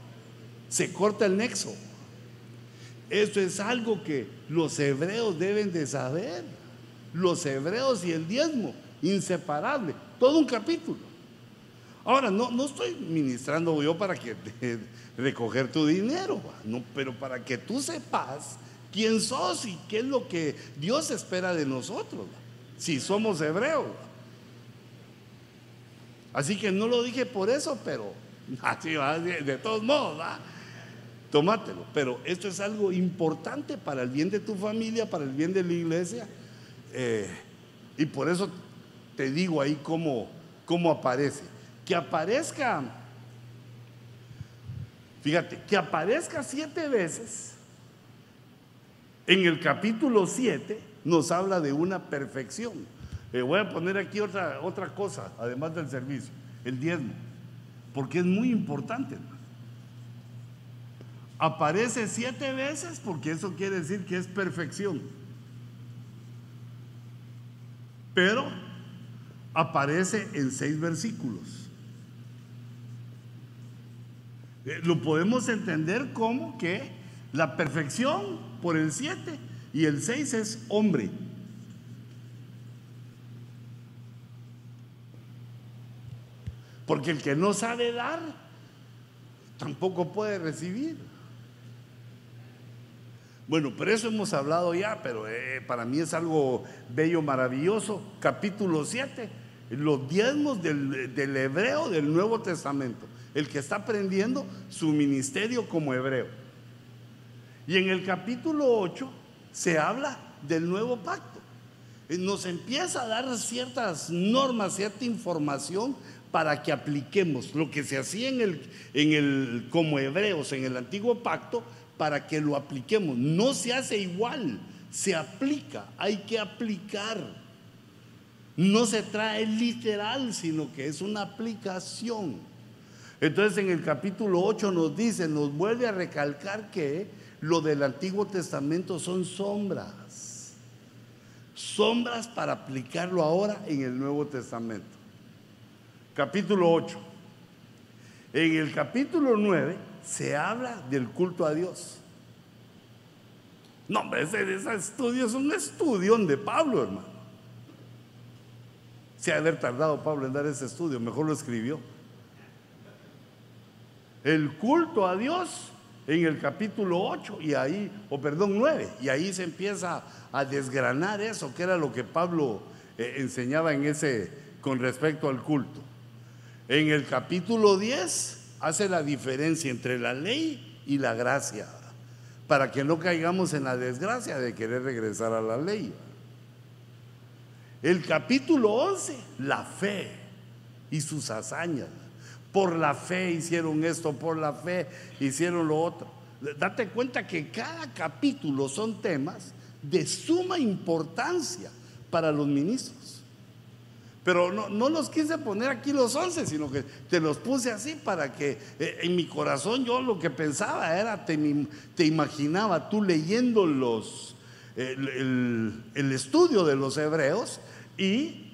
se corta el nexo. Esto es algo que los hebreos deben de saber. Los hebreos y el diezmo, inseparable, todo un capítulo. Ahora, no, no estoy ministrando yo para que recoger tu dinero, no, pero para que tú sepas quién sos y qué es lo que Dios espera de nosotros, si somos hebreos. Así que no lo dije por eso, pero así va, de, todos modos, ¿va? tómatelo. Pero esto es algo importante para el bien de tu familia, para el bien de la iglesia. Eh, y por eso te digo ahí cómo, cómo aparece que aparezca, fíjate, que aparezca siete veces, en el capítulo 7 nos habla de una perfección. Eh, voy a poner aquí otra, otra cosa, además del servicio, el diezmo, porque es muy importante. Aparece siete veces porque eso quiere decir que es perfección. Pero aparece en seis versículos. Eh, lo podemos entender como que la perfección por el 7 y el 6 es hombre. Porque el que no sabe dar, tampoco puede recibir. Bueno, pero eso hemos hablado ya, pero eh, para mí es algo bello, maravilloso. Capítulo 7, los diezmos del, del hebreo del Nuevo Testamento el que está aprendiendo su ministerio como hebreo. Y en el capítulo 8 se habla del nuevo pacto. Nos empieza a dar ciertas normas, cierta información para que apliquemos lo que se hacía en el, en el, como hebreos en el antiguo pacto, para que lo apliquemos. No se hace igual se aplica, hay que aplicar. No se trae literal, sino que es una aplicación. Entonces en el capítulo 8 nos dice, nos vuelve a recalcar que lo del Antiguo Testamento son sombras. Sombras para aplicarlo ahora en el Nuevo Testamento. Capítulo 8. En el capítulo 9 se habla del culto a Dios. No, hombre, ese, ese estudio es un estudio de Pablo, hermano. Se ha haber tardado Pablo en dar ese estudio, mejor lo escribió. El culto a Dios en el capítulo 8 y ahí, o perdón, 9, y ahí se empieza a desgranar eso, que era lo que Pablo eh, enseñaba en ese con respecto al culto. En el capítulo 10 hace la diferencia entre la ley y la gracia, para que no caigamos en la desgracia de querer regresar a la ley. El capítulo 11, la fe y sus hazañas. Por la fe hicieron esto, por la fe hicieron lo otro. Date cuenta que cada capítulo son temas de suma importancia para los ministros. Pero no, no los quise poner aquí los once, sino que te los puse así para que eh, en mi corazón yo lo que pensaba era, te, te imaginaba tú leyendo los, el, el estudio de los hebreos y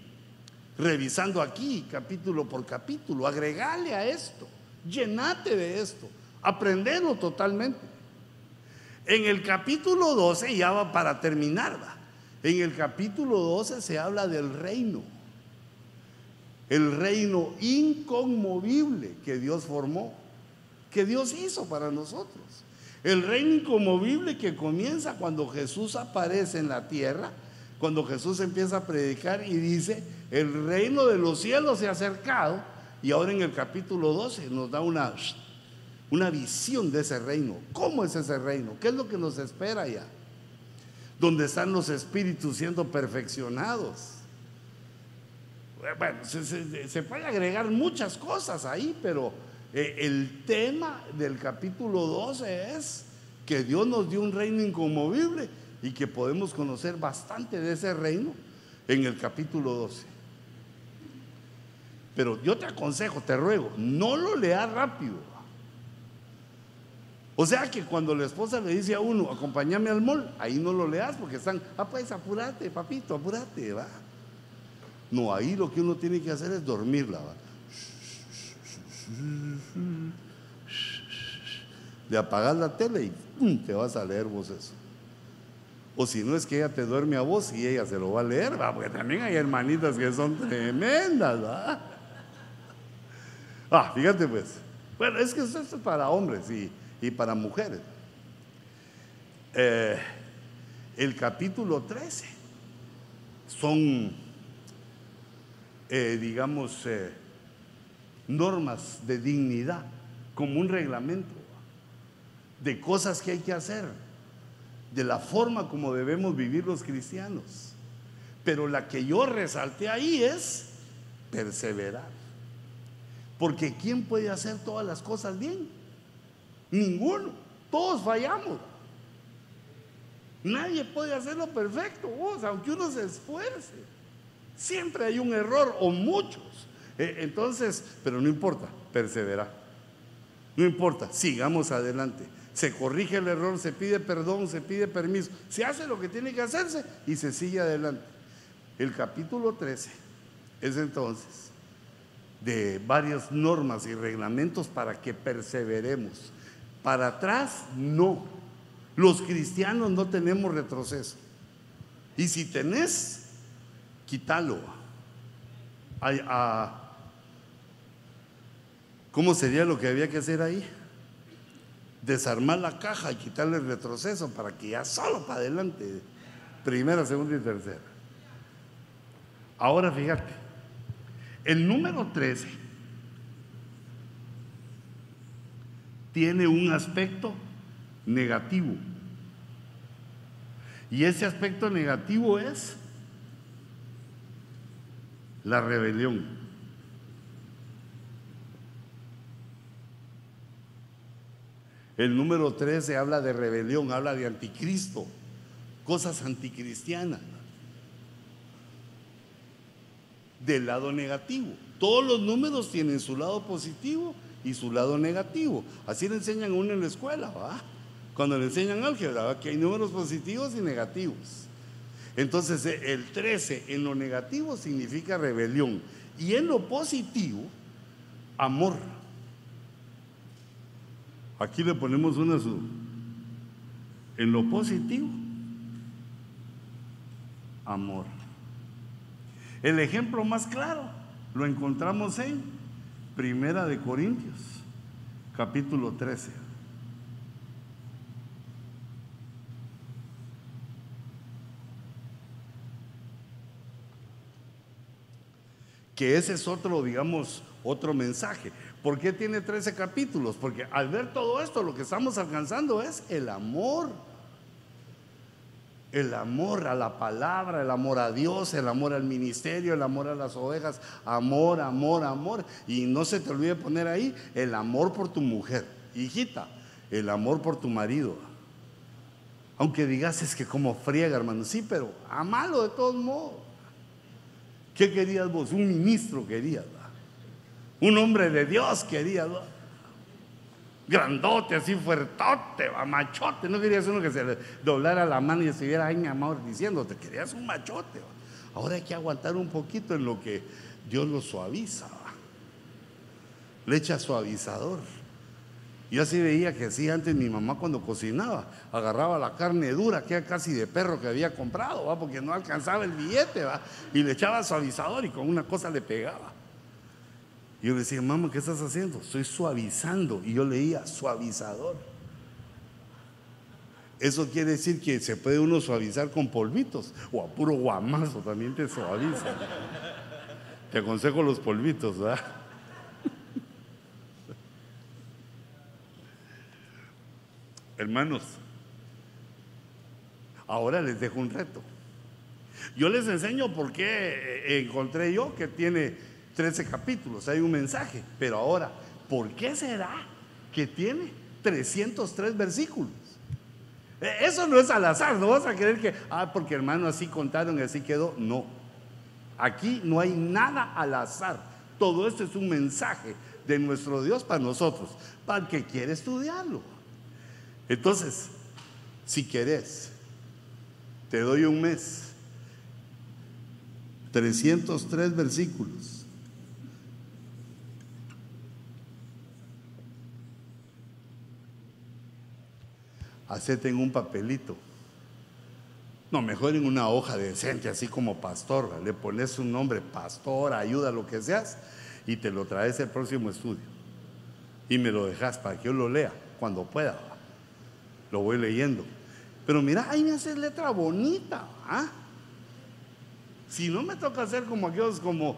revisando aquí capítulo por capítulo, agregale a esto, llenate de esto, aprendelo totalmente. En el capítulo 12, ya va para terminar, en el capítulo 12 se habla del reino, el reino inconmovible que Dios formó, que Dios hizo para nosotros. El reino inconmovible que comienza cuando Jesús aparece en la tierra, cuando Jesús empieza a predicar y dice, el reino de los cielos se ha acercado y ahora en el capítulo 12 nos da una, una visión de ese reino. ¿Cómo es ese reino? ¿Qué es lo que nos espera ya? Donde están los espíritus siendo perfeccionados. Bueno, se, puede agregar muchas cosas ahí, pero eh, el tema del capítulo 12 es que Dios nos dio un reino inconmovible y que podemos conocer bastante de ese reino en el capítulo 12. Pero yo te aconsejo, te ruego, no lo leas rápido. O sea que cuando la esposa le dice a uno, acompáñame al mall, ahí no lo leas porque están, ah, pues apúrate, papito, apúrate, va. No, ahí lo que uno tiene que hacer es dormirla, va. De apagar la tele y te vas a leer vos eso. O si no es que ella te duerme a vos y ella se lo va a leer, va, porque también hay hermanitas que son tremendas, va. Ah, fíjate pues. Bueno, es que esto es para hombres y, para mujeres. Eh, el capítulo 13 son, eh, digamos, eh, normas de dignidad, como un reglamento de cosas que hay que hacer, de la forma como debemos vivir los cristianos. Pero la que yo resalté ahí es perseverar. Porque ¿quién puede hacer todas las cosas bien? Ninguno. Todos fallamos. Nadie puede hacerlo perfecto, aunque uno se esfuerce. Siempre hay un error o muchos. Eh, entonces, pero no importa, persevera. No importa, sigamos adelante. Se corrige el error, se pide perdón, se pide permiso, se hace lo que tiene que hacerse y se sigue adelante. El capítulo 13 es entonces de varias normas y reglamentos para que perseveremos. Para atrás, no. Los cristianos no tenemos retroceso. Y si tenés, quítalo. ¿Cómo sería lo que había que hacer ahí? Desarmar la caja y quitarle el retroceso para que ya solo para adelante, primera, segunda y tercera. Ahora fíjate, el número 13 tiene un aspecto negativo. Y ese aspecto negativo es la rebelión. El número 13 habla de rebelión, habla de anticristo, cosas anticristianas. Del lado negativo. Todos los números tienen su lado positivo y su lado negativo. Así le enseñan a uno en la escuela, ¿va? Cuando le enseñan álgebra, que hay números positivos y negativos. Entonces eh, el 13 en lo negativo significa rebelión y en lo positivo, amor. Aquí le ponemos una En lo positivo, amor. El ejemplo más claro lo encontramos en Primera de Corintios, capítulo 13. que ese es otro, digamos, otro mensaje. ¿Por qué tiene 13 capítulos? Porque al ver todo esto, lo que estamos alcanzando es el amor. El amor a la palabra, el amor a Dios, el amor al ministerio, el amor a las ovejas, amor, amor, amor. Y no se te olvide poner ahí el amor por tu mujer, hijita, el amor por tu marido. Aunque digas es que como friega, hermano, sí, pero amalo de todos modos. ¿Qué querías vos? Un ministro querías. Un hombre de Dios querías. Grandote, así fuertote, machote. No querías uno que se le doblara la mano y estuviera ahí, mi amor, diciéndote. Querías un machote. Ahora hay que aguantar un poquito en lo que Dios lo suaviza. Le echa suavizador. Yo así veía que así antes mi mamá cuando cocinaba, agarraba la carne dura, que era casi de perro que había comprado, ¿va? porque no alcanzaba el billete, ¿va? y le echaba suavizador y con una cosa le pegaba. Yo le decía, mamá, ¿qué estás haciendo? Estoy suavizando. Y yo leía, suavizador. Eso quiere decir que se puede uno suavizar con polvitos o a puro guamazo también te suaviza. Te aconsejo los polvitos, ¿verdad? Hermanos, ahora les dejo un reto. Yo les enseño por qué encontré yo que tiene 13 capítulos, hay un mensaje, pero ahora, ¿por qué será que tiene 303 versículos? E, eso no es al azar, no vas a creer que, ah, porque hermano así contaron y así quedó. No, aquí no hay nada al azar. Todo esto es un mensaje de nuestro Dios para nosotros, para el que quiere estudiarlo. Entonces, si querés, te doy un mes, 303 versículos. Hacete en un papelito. No, mejor en una hoja decente, así como pastor. Le pones un nombre, pastor, ayuda, lo que seas, y te lo traes el próximo estudio. Y me lo dejas para que yo lo lea cuando pueda lo voy leyendo. Pero mira, ahí me haces letra bonita. ¿ah? Si no me toca hacer como aquellos, como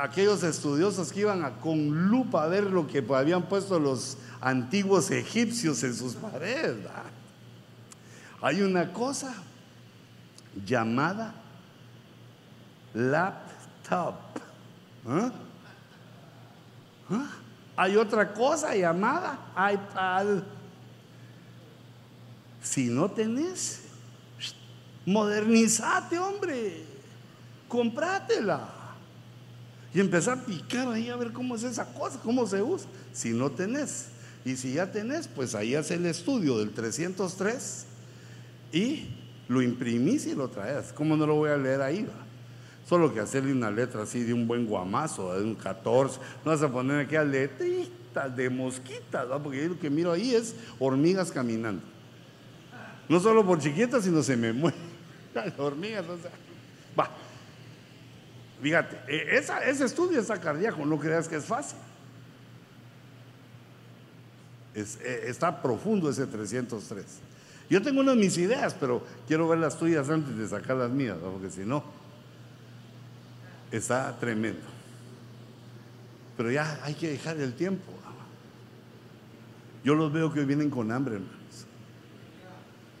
aquellos estudiosos que iban a, con lupa a ver lo que habían puesto los antiguos egipcios en sus paredes. Hay una cosa llamada laptop. ¿ah? ¿Ah? Hay otra cosa llamada iPad. Si no tenés, modernizate, hombre. Comprátela. Y empezar a picar ahí a ver cómo es esa cosa, cómo se usa. Si no tenés. Y si ya tenés, pues ahí hace el estudio del 303 y lo imprimís y lo traes. ¿Cómo no lo voy a leer ahí? Solo que hacerle una letra así de un buen guamazo, de un 14. No vas a poner aquí a letritas de mosquitas, porque lo que miro ahí es hormigas caminando. No solo por chiquitas, sino se me mueren las hormigas. O sea, va. Fíjate, e, ese estudio está cardíaco, no creas que es fácil. E, está profundo ese 303. Yo tengo unas de mis ideas, pero quiero ver las tuyas antes de sacar las mías, porque si no, está tremendo. Pero ya hay que dejar el tiempo. Yo los veo que vienen con hambre, hermano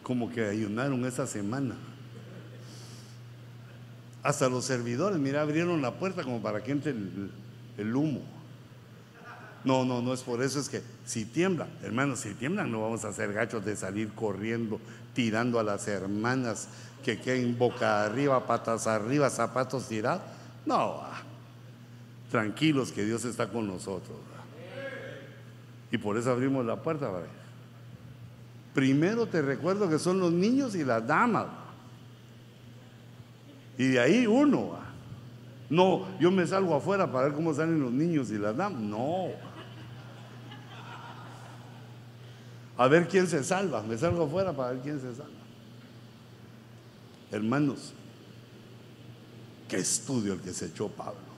como que ayunaron esa semana. Hasta los servidores, mira, abrieron la puerta como para que entre el, humo. No, no, no es por eso, es que si tiemblan, hermanos, si tiemblan no vamos a hacer gachos de salir corriendo, tirando a las hermanas que queden boca arriba, patas arriba, zapatos tirados. No, tranquilos que Dios está con nosotros. Y por eso abrimos la puerta. Primero te recuerdo que son los niños y las damas. Y de ahí uno. No, yo me salgo afuera para ver cómo salen los niños y las damas. No. A ver quién se salva. Me salgo afuera para ver quién se salva. Hermanos, qué estudio el que se echó Pablo.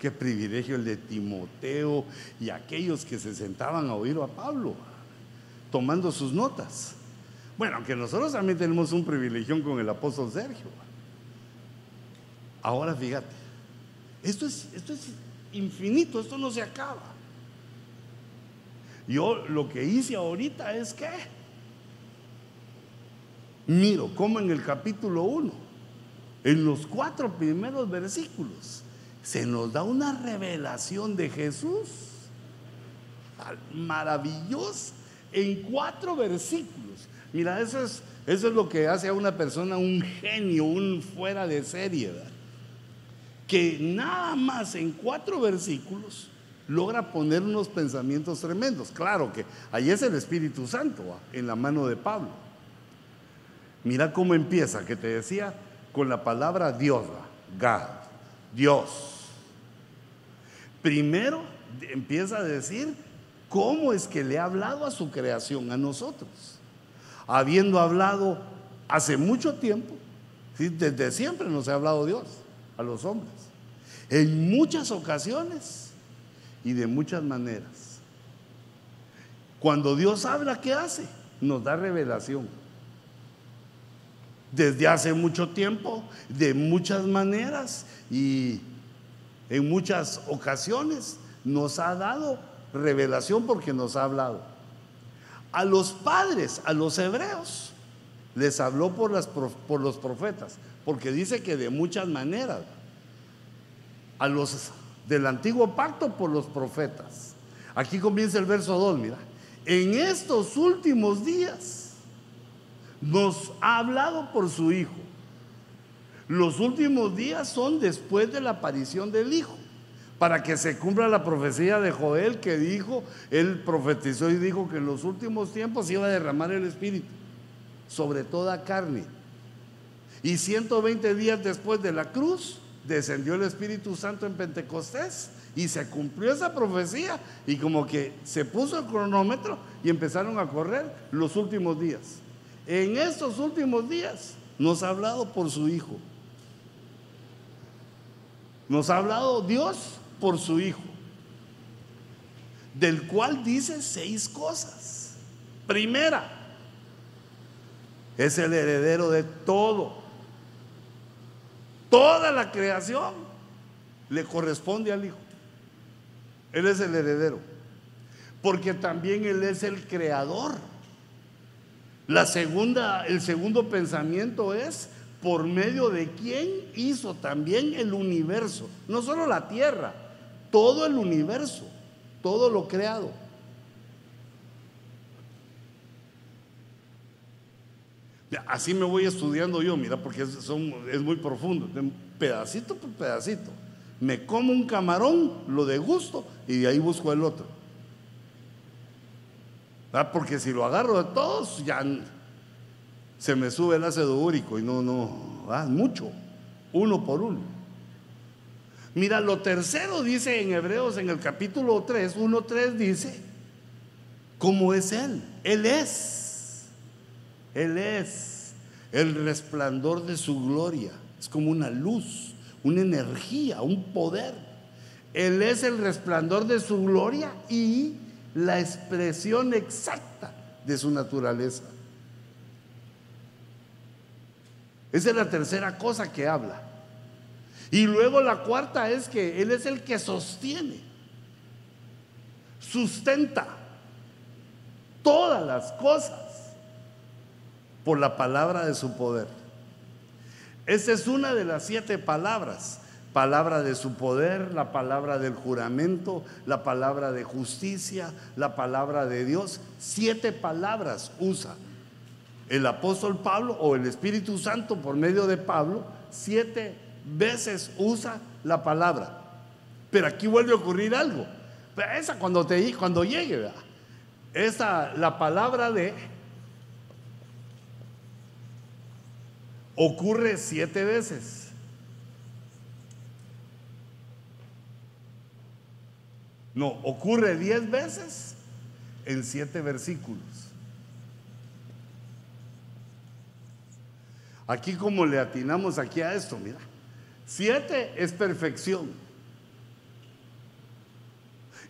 Qué privilegio el de Timoteo y aquellos que se sentaban a oír a Pablo, tomando sus notas. Bueno, aunque nosotros también tenemos un privilegio con el apóstol Sergio. Ahora fíjate, esto es, esto es infinito, esto no se acaba. Yo lo que hice ahorita es que miro como en el capítulo 1, en los cuatro primeros versículos, se nos da una revelación de Jesús maravillosa en cuatro versículos. Mira, eso es, eso es lo que hace a una persona un genio, un fuera de serie. Que nada más en cuatro versículos logra poner unos pensamientos tremendos. Claro que ahí es el Espíritu Santo en la mano de Pablo. Mira cómo empieza, que te decía, con la palabra Dios, God, Dios. Primero empieza a decir cómo es que le ha hablado a su creación, a nosotros. Habiendo hablado hace mucho tiempo, desde siempre nos ha hablado Dios a los hombres. En muchas ocasiones y de muchas maneras. Cuando Dios habla, ¿qué hace? Nos da revelación. Desde hace mucho tiempo, de muchas maneras y en muchas ocasiones nos ha dado revelación porque nos ha hablado. A los padres, a los hebreos, les habló por, los profetas, porque dice que de muchas maneras. A los del antiguo pacto por los profetas. Aquí comienza el verso 2, mira. En estos últimos días nos ha hablado por su Hijo los últimos días son después de la aparición del Hijo, para que se cumpla la profecía de Joel que dijo, él profetizó y dijo que en los últimos tiempos iba a derramar el Espíritu sobre toda carne. Y 120 días después de la cruz, descendió el Espíritu Santo en Pentecostés y se cumplió esa profecía y como que se puso el cronómetro y empezaron a correr los últimos días. En estos últimos días nos ha hablado por su Hijo. Nos ha hablado Dios por su Hijo, del cual dice seis cosas. Primera, es el heredero de todo. Toda la creación le corresponde al Hijo. Él es el heredero. Porque también Él es el creador. La segunda, el segundo pensamiento es por medio de quien hizo también el universo, no solo la tierra, todo el universo, todo lo creado. Así me voy estudiando yo, mira, porque es, muy profundo, pedacito por pedacito. Me como un camarón, lo degusto y de ahí busco el otro. Porque si lo agarro de todos, ya se me sube el ácido úrico y no, no, ah, mucho, uno por uno. Mira, lo tercero dice en Hebreos en el capítulo 3, 1, 3 dice, ¿cómo es Él? Él es, Él es el resplandor de su gloria, es como una luz, una energía, un poder. Él es el resplandor de su gloria y la expresión exacta de su naturaleza. Esa es la tercera cosa que habla. Y luego la cuarta es que Él es el que sostiene, sustenta todas las cosas por la palabra de su poder. Esa es una de las siete palabras palabra de su poder, la palabra del juramento, la palabra de justicia, la palabra de Dios. Siete palabras usa el apóstol Pablo o el Espíritu Santo por medio de Pablo. Siete veces usa la palabra. Pero aquí vuelve a ocurrir algo. esa cuando, te, cuando llegue, esa, la palabra de ocurre siete veces. No, ocurre diez veces en siete versículos. Aquí como le atinamos aquí a esto, mira. Siete es perfección.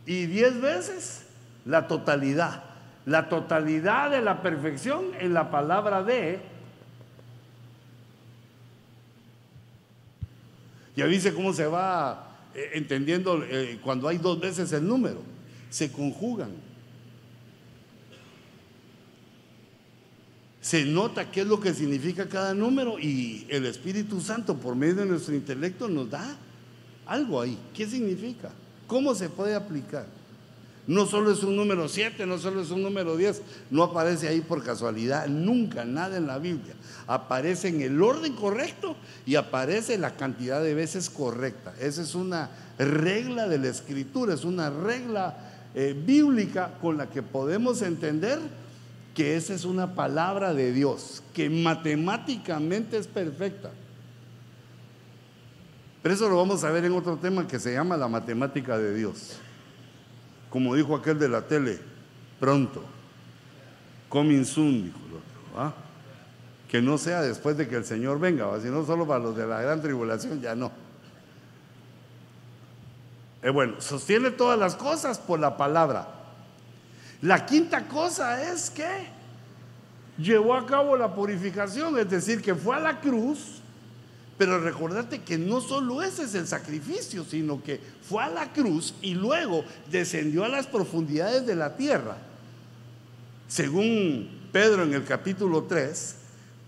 Y diez veces la totalidad. La totalidad de la perfección en la palabra de. Ya dice cómo se va eh, entendiendo eh, cuando hay dos veces el número, se conjugan. Se nota qué es lo que significa cada número y el Espíritu Santo por medio de nuestro intelecto nos da algo ahí. ¿Qué significa? ¿Cómo se puede aplicar? No solo es un número 7, no solo es un número 10, no aparece ahí por casualidad, nunca, nada en la Biblia. Aparece en el orden correcto y aparece la cantidad de veces correcta. Esa es una regla de la escritura, es una regla eh, bíblica con la que podemos entender que esa es una palabra de Dios, que matemáticamente es perfecta. Pero eso lo vamos a ver en otro tema que se llama la matemática de Dios como dijo aquel de la tele, pronto, coming soon, dijo el otro, que no sea después de que el Señor venga, sino solo para los de la gran tribulación, ya no. Eh, bueno, sostiene todas las cosas por la palabra. La quinta cosa es que llevó a cabo la purificación, es decir, que fue a la cruz pero recordate que no solo ese es el sacrificio, sino que fue a la cruz y luego descendió a las profundidades de la tierra. Según Pedro en el capítulo 3,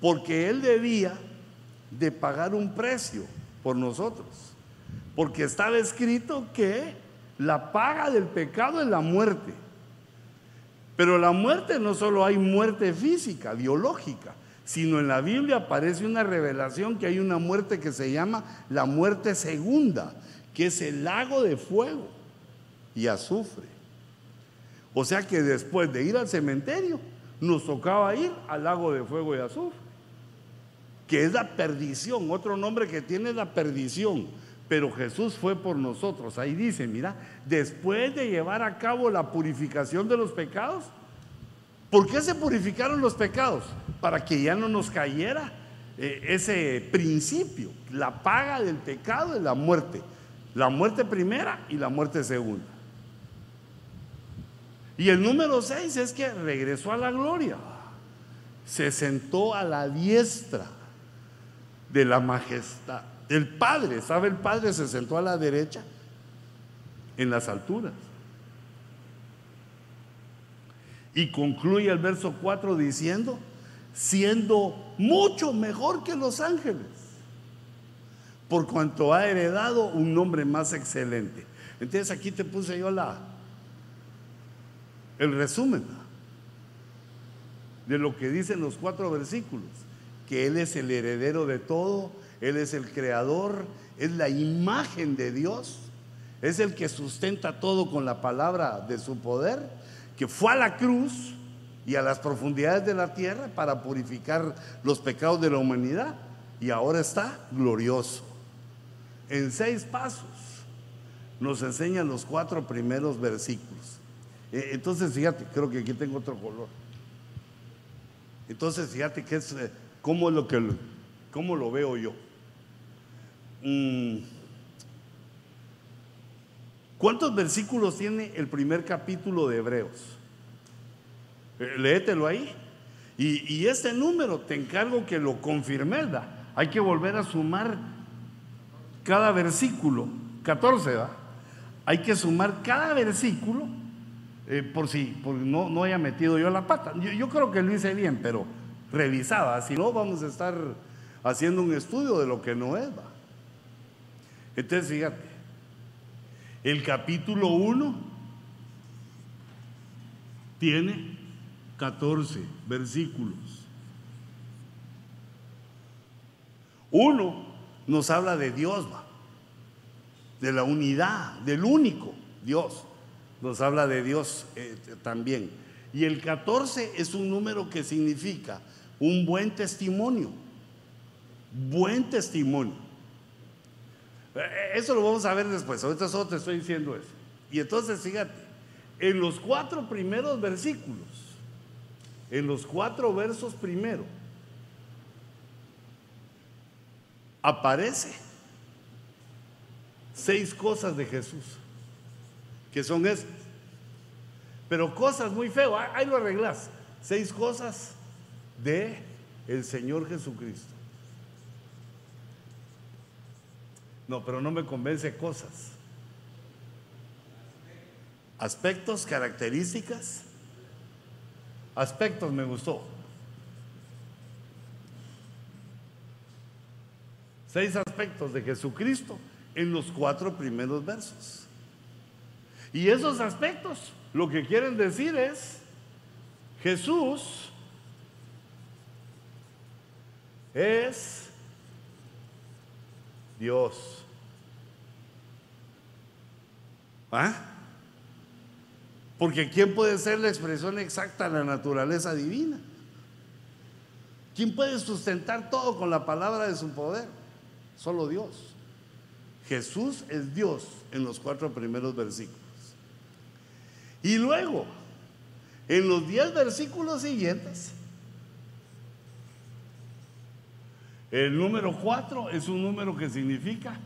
porque él debía de pagar un precio por nosotros. Porque estaba escrito que la paga del pecado es la muerte. Pero la muerte no solo hay muerte física, biológica, sino en la Biblia aparece una revelación que hay una muerte que se llama la muerte segunda, que es el lago de fuego y azufre. O sea que después de ir al cementerio, nos tocaba ir al lago de fuego y azufre, que es la perdición, otro nombre que tiene es la perdición. Pero Jesús fue por nosotros. Ahí dice, mira, después de llevar a cabo la purificación de los pecados, ¿Por qué se purificaron los pecados? Para que ya no nos cayera eh, ese principio. La paga del pecado es la muerte. La muerte primera y la muerte segunda. Y el número seis es que regresó a la gloria. Se sentó a la diestra de la majestad. El Padre, ¿sabe? El Padre se sentó a la derecha en las alturas. Y concluye el verso 4 diciendo, siendo mucho mejor que los ángeles, por cuanto ha heredado un nombre más excelente. Entonces aquí te puse yo la el resumen de lo que dicen los cuatro versículos, que Él es el heredero de todo, Él es el creador, es la imagen de Dios, es el que sustenta todo con la palabra de su poder que fue a la cruz y a las profundidades de la tierra para purificar los pecados de la humanidad y ahora está glorioso. En seis pasos nos enseñan los cuatro primeros versículos. Eh, entonces, fíjate, creo que aquí tengo otro color. Entonces, fíjate que es eh, cómo, lo que, cómo lo veo yo. Mm. ¿Cuántos versículos tiene el primer capítulo de Hebreos? Eh, léetelo ahí. Y, este número te encargo que lo confirmes. Hay que volver a sumar cada versículo. 14, ¿va? Hay que sumar cada versículo eh, por si no, no haya metido yo la pata. Yo, creo que lo hice bien, pero revisaba. Si no, vamos a estar haciendo un estudio de lo que no es. ¿va? Entonces, fíjate, el capítulo 1 tiene 14 versículos. Uno nos habla de Dios, de la unidad, del único Dios. Nos habla de Dios eh, también. Y el 14 es un número que significa un buen testimonio. Buen testimonio. Eh, eso lo vamos a ver después. Ahorita solo te estoy diciendo eso. Y entonces, fíjate, en los cuatro primeros versículos, en los cuatro versos primero, aparece seis cosas de Jesús, que son estas. Pero cosas muy feas, ahí lo arreglas. Seis cosas de el Señor Jesucristo. No, pero no me convence cosas. Aspectos, características. Aspectos me gustó. Seis aspectos de Jesucristo en los cuatro primeros versos. Y esos aspectos lo que quieren decir es, Jesús es Dios. ¿Ah? Porque ¿quién puede ser la expresión exacta de la naturaleza divina? ¿Quién puede sustentar todo con la palabra de su poder? Solo Dios. Jesús es Dios en los cuatro primeros versículos. Y luego, en los diez versículos siguientes, el número cuatro es un número que significa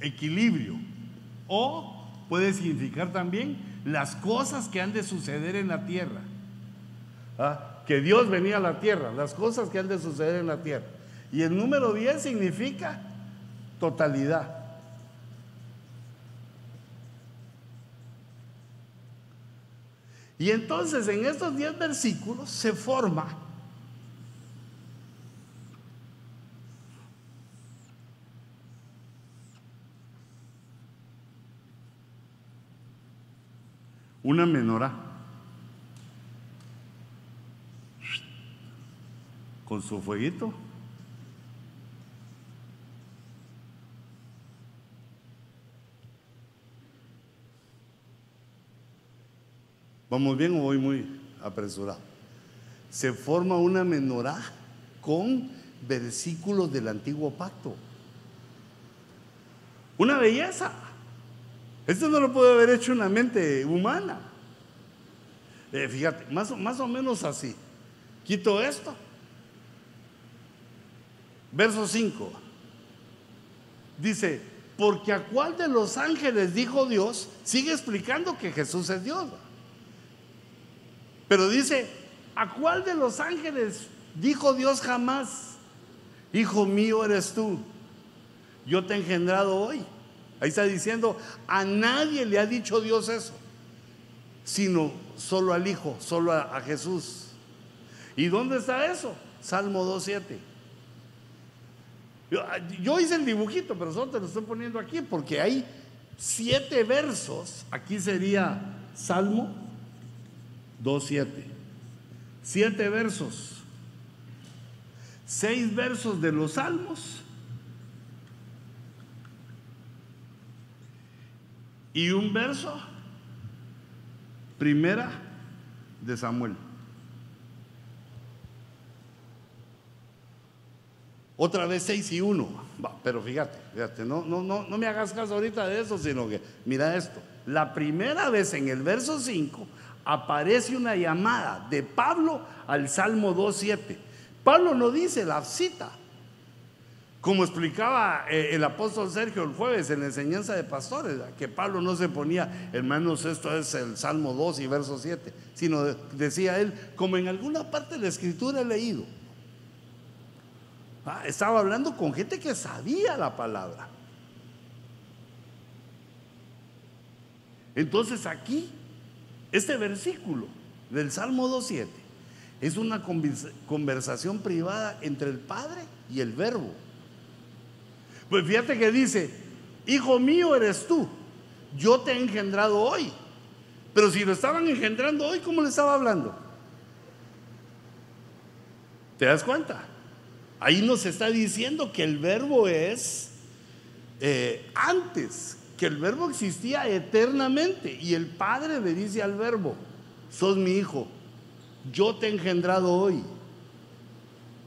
equilibrio o puede significar también las cosas que han de suceder en la tierra. ¿Ah? Que Dios venía a la tierra, las cosas que han de suceder en la tierra. Y el número 10 significa totalidad. Y entonces en estos 10 versículos se forma una menora con su fueguito. ¿Vamos bien o voy muy apresurado? Se forma una menorá con versículos del antiguo pacto. Una belleza. Esto no lo puede haber hecho una mente humana. Eh, fíjate, más, más o menos así. Quito esto. Verso 5. Dice, porque a cuál de los ángeles dijo Dios, sigue explicando que Jesús es Dios. Pero dice, ¿a cuál de los ángeles dijo Dios jamás? Hijo mío eres tú, yo te he engendrado hoy. Ahí está diciendo, a nadie le ha dicho Dios eso, sino solo al Hijo, solo a, Jesús. ¿Y dónde está eso? Salmo 2.7. Yo, yo, hice el dibujito, pero solo te lo estoy poniendo aquí porque hay siete versos. Aquí sería Salmo 2.7. Siete versos. Seis versos de los salmos. Y un verso, primera de Samuel. Otra vez seis y uno. pero fíjate, fíjate, no, no, no, no me hagas caso ahorita de eso, sino que mira esto. La primera vez en el verso 5 aparece una llamada de Pablo al Salmo 2.7. Pablo no dice la cita, como explicaba eh, el apóstol Sergio el jueves en la enseñanza de pastores, que Pablo no se ponía, hermanos, esto es el Salmo 2 y verso 7, sino decía él, como en alguna parte de la escritura he leído. Estaba hablando con gente que sabía la palabra. Entonces aquí este versículo del Salmo 2.7 es una conversación privada entre el Padre y el Verbo. Pues fíjate que dice, hijo mío eres tú, yo te he engendrado hoy. Pero si lo estaban engendrando hoy, ¿cómo le estaba hablando? ¿Te das cuenta? Ahí nos está diciendo que el verbo es eh, antes, que el verbo existía eternamente. Y el Padre le dice al verbo, sos mi hijo, yo te he engendrado hoy.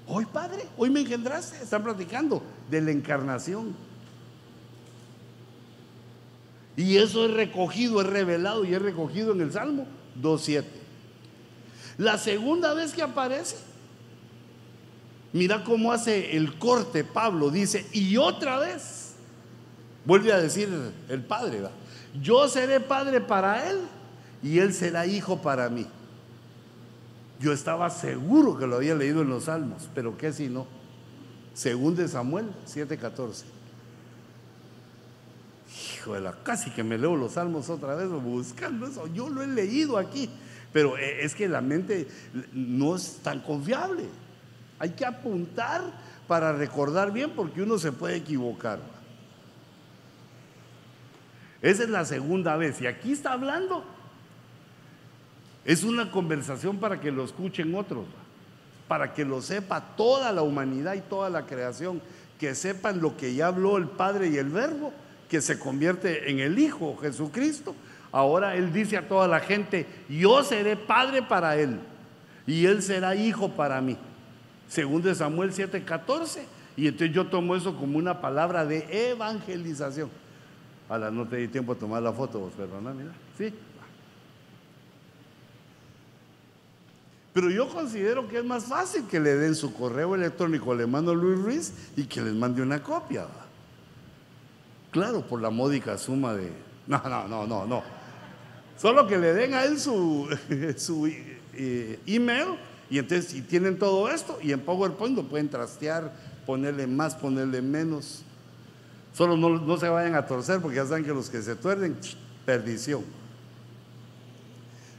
Hoy, Padre, hoy me engendraste. Están platicando de la encarnación. Y eso es recogido, es revelado y es recogido en el Salmo 2.7. La segunda vez que aparece, mira cómo hace el corte Pablo, dice, y otra vez, vuelve a decir el Padre, yo seré Padre para él y él será hijo para mí. Yo estaba seguro que lo había leído en los Salmos, pero ¿qué si no? Según de Samuel 7:14. Híjole, casi que me leo los Salmos otra vez buscando eso. Yo lo he leído aquí, pero eh, es que la mente no es tan confiable. Hay que apuntar para recordar bien porque uno se puede equivocar. Esa es la segunda vez. Y aquí está hablando es una conversación para que lo escuchen otros, para que lo sepa toda la humanidad y toda la creación, que sepan lo que ya habló el Padre y el Verbo, que se convierte en el Hijo Jesucristo. Ahora Él dice a toda la gente, yo seré Padre para Él y Él será Hijo para mí. Según de Samuel 7:14. Y entonces yo tomo eso como una palabra de evangelización. Ahora no te di tiempo a tomar la foto, vos, perdona, mira. Sí. Pero yo considero que es más fácil que le den su correo electrónico le mando Luis Ruiz y que les mande una copia. Claro, por la módica suma de... No, no, no, no, no. Solo que le den a él su, su eh, email y entonces tienen todo esto y en PowerPoint lo pueden trastear, ponerle más, ponerle menos. Solo no, no se vayan a torcer porque ya saben que los que se tuerden, perdición.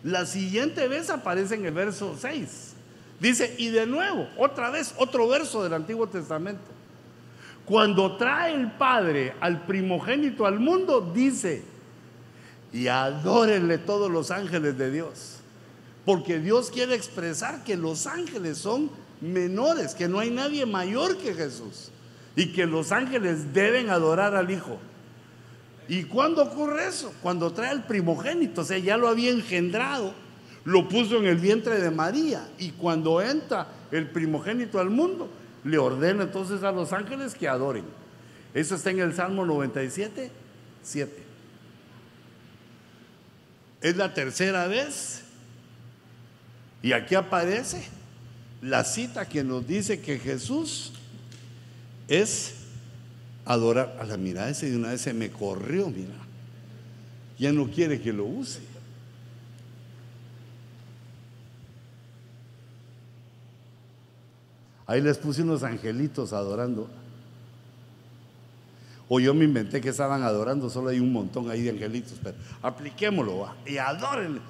La siguiente vez aparece en el verso 6. Dice, y de nuevo, otra vez, otro verso del Antiguo Testamento. Cuando trae el Padre al primogénito al mundo, dice, y adórenle todos los ángeles de Dios. Porque Dios quiere expresar que los ángeles son menores, que no hay nadie mayor que Jesús. Y que los ángeles deben adorar al Hijo. ¿Y cuándo ocurre eso? Cuando trae el primogénito, o sea, ya lo había engendrado, lo puso en el vientre de María y cuando entra el primogénito al mundo, le ordena entonces a los ángeles que adoren. Eso está en el Salmo 97, 7. Es la tercera vez y aquí aparece la cita que nos dice que Jesús es adorar. A la mirada ese de una vez se me corrió, mira. Ya no quiere que lo use. Ahí les puse unos angelitos adorando. O yo me inventé que estaban adorando, solo hay un montón ahí de angelitos, pero apliquémoslo y adórenle.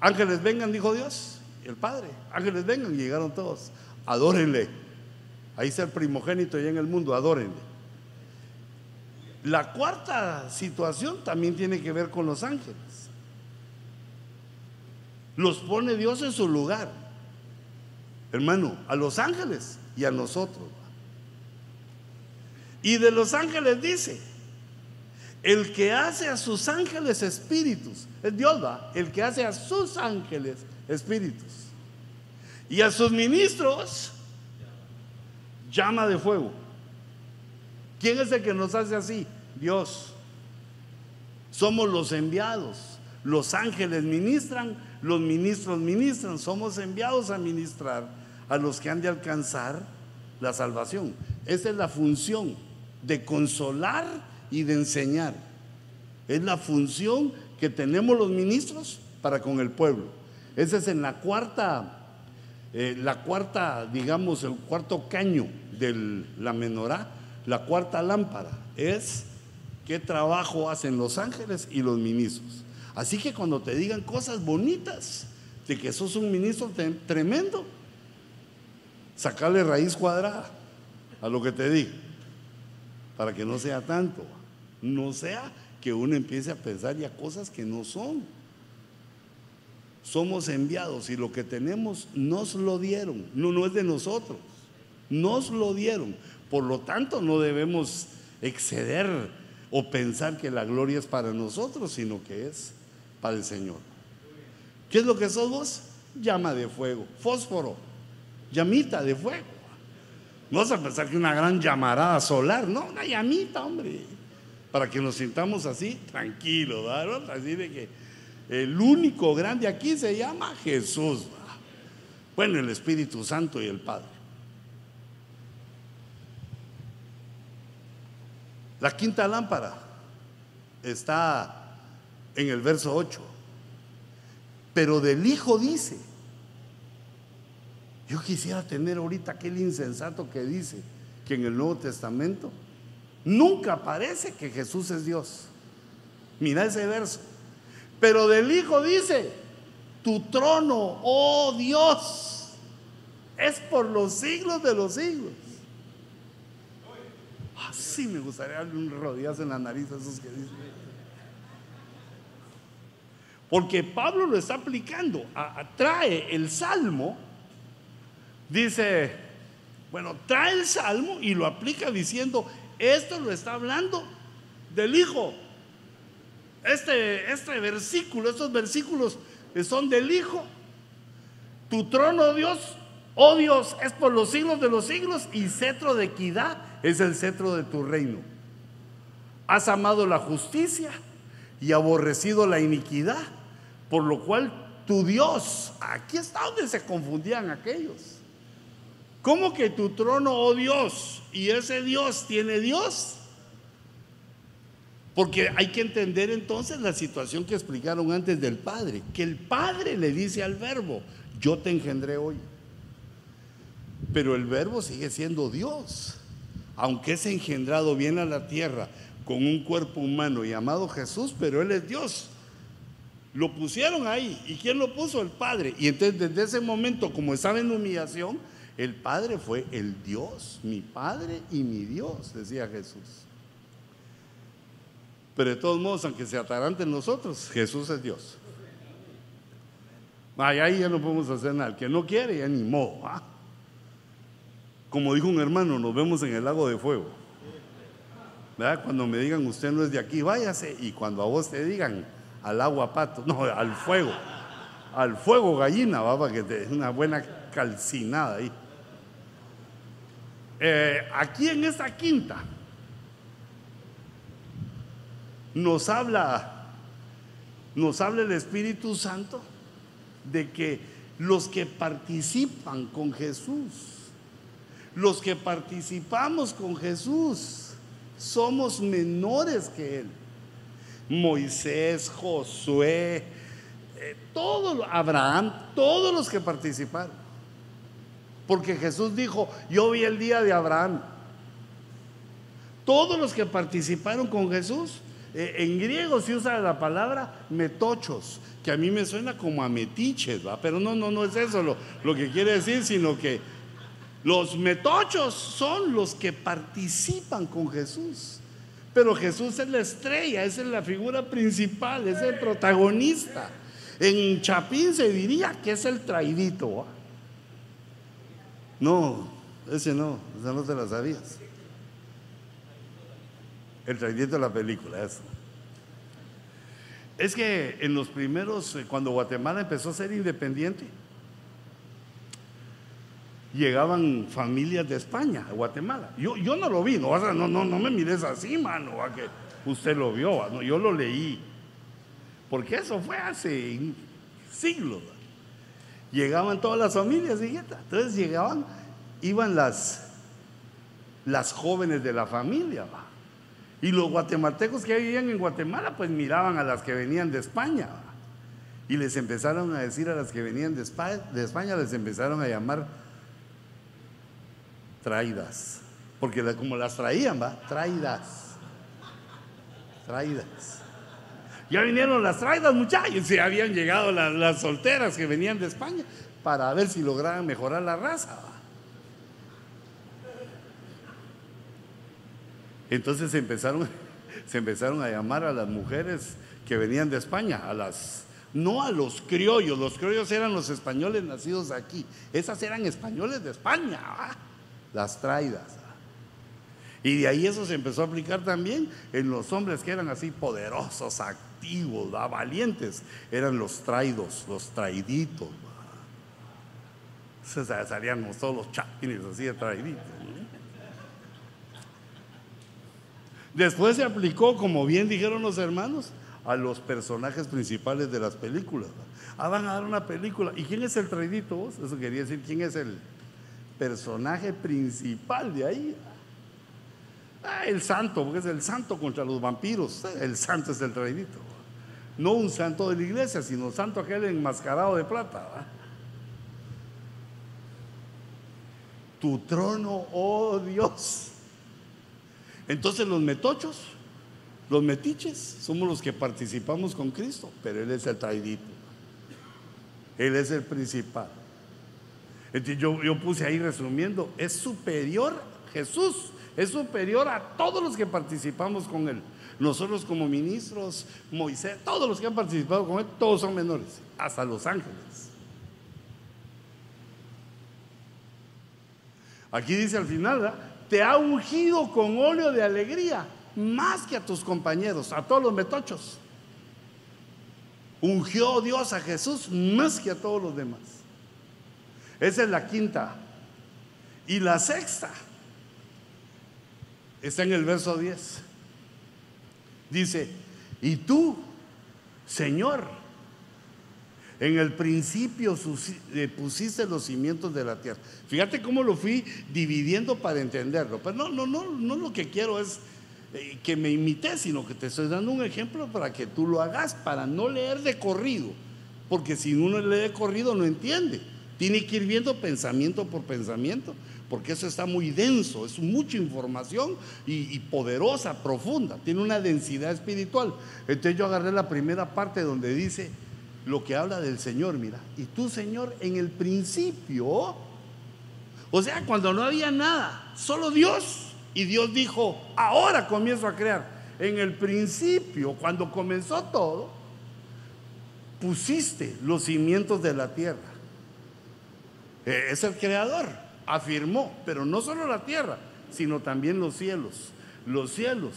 Ángeles vengan, dijo Dios, el Padre. Ángeles vengan, llegaron todos. Adórenle. Ahí está el primogénito ya en el mundo, adórenle. La cuarta situación también tiene que ver con los ángeles. Los pone Dios en su lugar. Hermano, a los ángeles y a nosotros. Y de los ángeles dice, el que hace a sus ángeles espíritus, es Dios va, el que hace a sus ángeles espíritus. Y a sus ministros, llama de fuego. ¿Quién es el que nos hace así? Dios. Somos los enviados. Los ángeles ministran, los ministros ministran. Somos enviados a ministrar a los que han de alcanzar la salvación. Esa es la función de consolar y de enseñar. Es la función que tenemos los ministros para con el pueblo. Esa es en la cuarta, eh, la cuarta, digamos, el cuarto caño de la menorá, la cuarta lámpara. Es qué trabajo hacen los ángeles y los ministros. Así que cuando te digan cosas bonitas de que sos un ministro tremendo, sacarle raíz cuadrada a lo que te diga, para que no sea tanto. No sea que uno empiece a pensar ya cosas que no son. Somos enviados y lo que tenemos nos lo dieron, no, no es de nosotros, nos lo dieron. Por lo tanto, no debemos exceder o pensar que la gloria es para nosotros, sino que es para el Señor. ¿Qué es lo que sos vos? Llama de fuego, fósforo, llamita de fuego. No a pensar que una gran llamarada solar, no, una llamita, hombre, para que nos sintamos así, tranquilos, ¿verdad? Así de que el único grande aquí se llama Jesús. Bueno, el Espíritu Santo y el Padre. La quinta lámpara está en el verso 8. Pero del Hijo dice, yo quisiera tener ahorita aquel insensato que dice que en el Nuevo Testamento nunca parece que Jesús es Dios. Mira ese verso. Pero del Hijo dice, tu trono, oh Dios, es por los siglos de los siglos. Así me gustaría darle un rodillazo en la nariz a esos que dicen. Porque Pablo lo está aplicando. trae el salmo, dice, bueno, trae el salmo y lo aplica diciendo, esto lo está hablando del Hijo. Este, este versículo, estos versículos son del Hijo. Tu trono, Dios, oh Dios, es por los siglos de los siglos y cetro de equidad es el cetro de tu reino. Has amado la justicia y aborrecido la iniquidad, por lo cual tu Dios, aquí está donde se confundían aquellos. ¿Cómo que tu trono, oh Dios, y ese Dios tiene Dios? Porque hay que entender entonces la situación que explicaron antes del Padre, que el Padre le dice al verbo, yo te engendré hoy. Pero el verbo sigue siendo Dios aunque es engendrado, viene a la tierra con un cuerpo humano llamado Jesús, pero Él es Dios. Lo pusieron ahí. ¿Y quién lo puso? El Padre. Y entonces desde ese momento, como estaba en humillación, el Padre fue el Dios, mi Padre y mi Dios, decía Jesús. Pero de todos modos, aunque se ataranten nosotros, Jesús es Dios. Ahí ya no podemos hacer nada. El que no quiere, ya ni modo. ¿ah? Como dijo un hermano, nos vemos en el lago de fuego. ¿Verdad? Cuando me digan usted no es de aquí, váyase. Y cuando a vos te digan al agua pato, no, al fuego, al fuego gallina, va para que te dé una buena calcinada ahí. Eh, aquí en esta quinta nos habla, nos habla el Espíritu Santo de que los que participan con Jesús los que participamos con Jesús somos menores que Él. Moisés, Josué, eh, Abraham, todos los que participaron. Porque Jesús dijo, yo vi el día de Abraham. Todos los que participaron con Jesús, eh, en griego se usa la palabra metochos, que a mí me suena como a metiches, ¿va? pero no, no, no es eso lo que quiere decir, sino que los metochos son los que participan con Jesús. Pero Jesús es la estrella, es la figura principal, es el protagonista. En Chapín se diría que es el traidito. No, ese no, ese no te la sabías. El traidito de la película, eso. Es que en los primeros, eh, cuando Guatemala empezó a ser independiente, llegaban familias de España, de Guatemala. Yo, yo no lo vi, no, no, no, no me mires así, mano, a que usted lo vio, yo lo leí. Porque eso fue hace siglos. Llegaban todas las familias, entonces llegaban, iban las, las jóvenes de la familia. Y los guatemaltecos que vivían en Guatemala, pues miraban a las que venían de España. Y les empezaron a decir a las que venían de España les empezaron a llamar traídas. Porque como las traían, va, traídas. Traídas. Ya vinieron las traídas, muchachos, y habían llegado las, solteras que venían de España para ver si lograban mejorar la raza. Entonces empezaron, se empezaron a llamar a las mujeres que venían de España, a las no a los criollos, los criollos eran los españoles nacidos aquí, esas eran españoles de España, las traidas. Y de ahí eso se empezó a aplicar también en los hombres que eran así poderosos, activos, valientes, eran los traidos, los traiditos. Se salían todos los chapines así de traiditos. Después se aplicó, como bien dijeron los hermanos, a los personajes principales de las películas. Ah, van a dar una película. ¿Y quién es el traidito vos? Eso quería decir, ¿quién es el personaje principal de ahí? Ah, el santo, porque es el santo contra los vampiros. El santo es el traidito. No un santo de la iglesia, sino santo aquel enmascarado de plata. Tu trono, oh Dios. Entonces los metochos los metiches somos los que participamos con Cristo, pero Él es el traidito. Él es el principal. Entonces yo, yo puse ahí resumiendo, es superior Jesús, es superior a todos los que participamos con Él. Nosotros como ministros, Moisés, todos los que han participado con Él, todos son menores, hasta los ángeles. Aquí dice al final, te ha ungido con óleo de alegría más que a tus compañeros, a todos los metochos. Ungió Dios a Jesús más que a todos los demás. Esa es la quinta. Y la sexta está en el verso 10. Dice, y tú, Señor, en el principio eh, pusiste los cimientos de la tierra. Fíjate cómo lo fui dividiendo para entenderlo. Pero no, no, no, no lo que quiero es eh, que me imité, sino que te estoy dando un ejemplo para que tú lo hagas, para no leer de corrido, porque si uno lee de corrido no entiende. Tiene que ir viendo pensamiento por pensamiento, porque eso está muy denso, es mucha información y, poderosa, profunda, tiene una densidad espiritual. Entonces yo agarré la primera parte donde dice lo que habla del Señor, mira, y tú Señor en el principio, o sea, cuando no había nada, solo Dios y Dios dijo, ahora comienzo a crear. En el principio, cuando comenzó todo, pusiste los cimientos de la tierra. E, es el creador, afirmó, pero no solo la tierra, sino también los cielos. Los cielos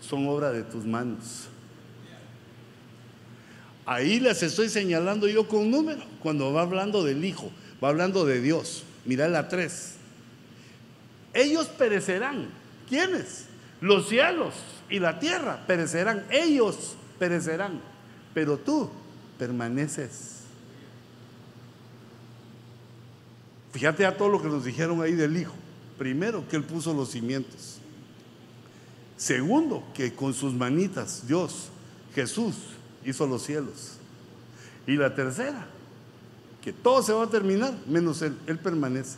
son obra de tus manos. Ahí les estoy señalando yo con número, cuando va hablando del Hijo, va hablando de Dios. Mira la 3. Ellos perecerán. ¿Quiénes? Los cielos y la tierra perecerán. Ellos perecerán. Pero tú permaneces. Fíjate a todo lo que nos dijeron ahí del Hijo. Primero, que Él puso los cimientos. Segundo, que con sus manitas Dios, Jesús, hizo los cielos. Y la tercera, que todo se va a terminar, menos Él, Él permanece.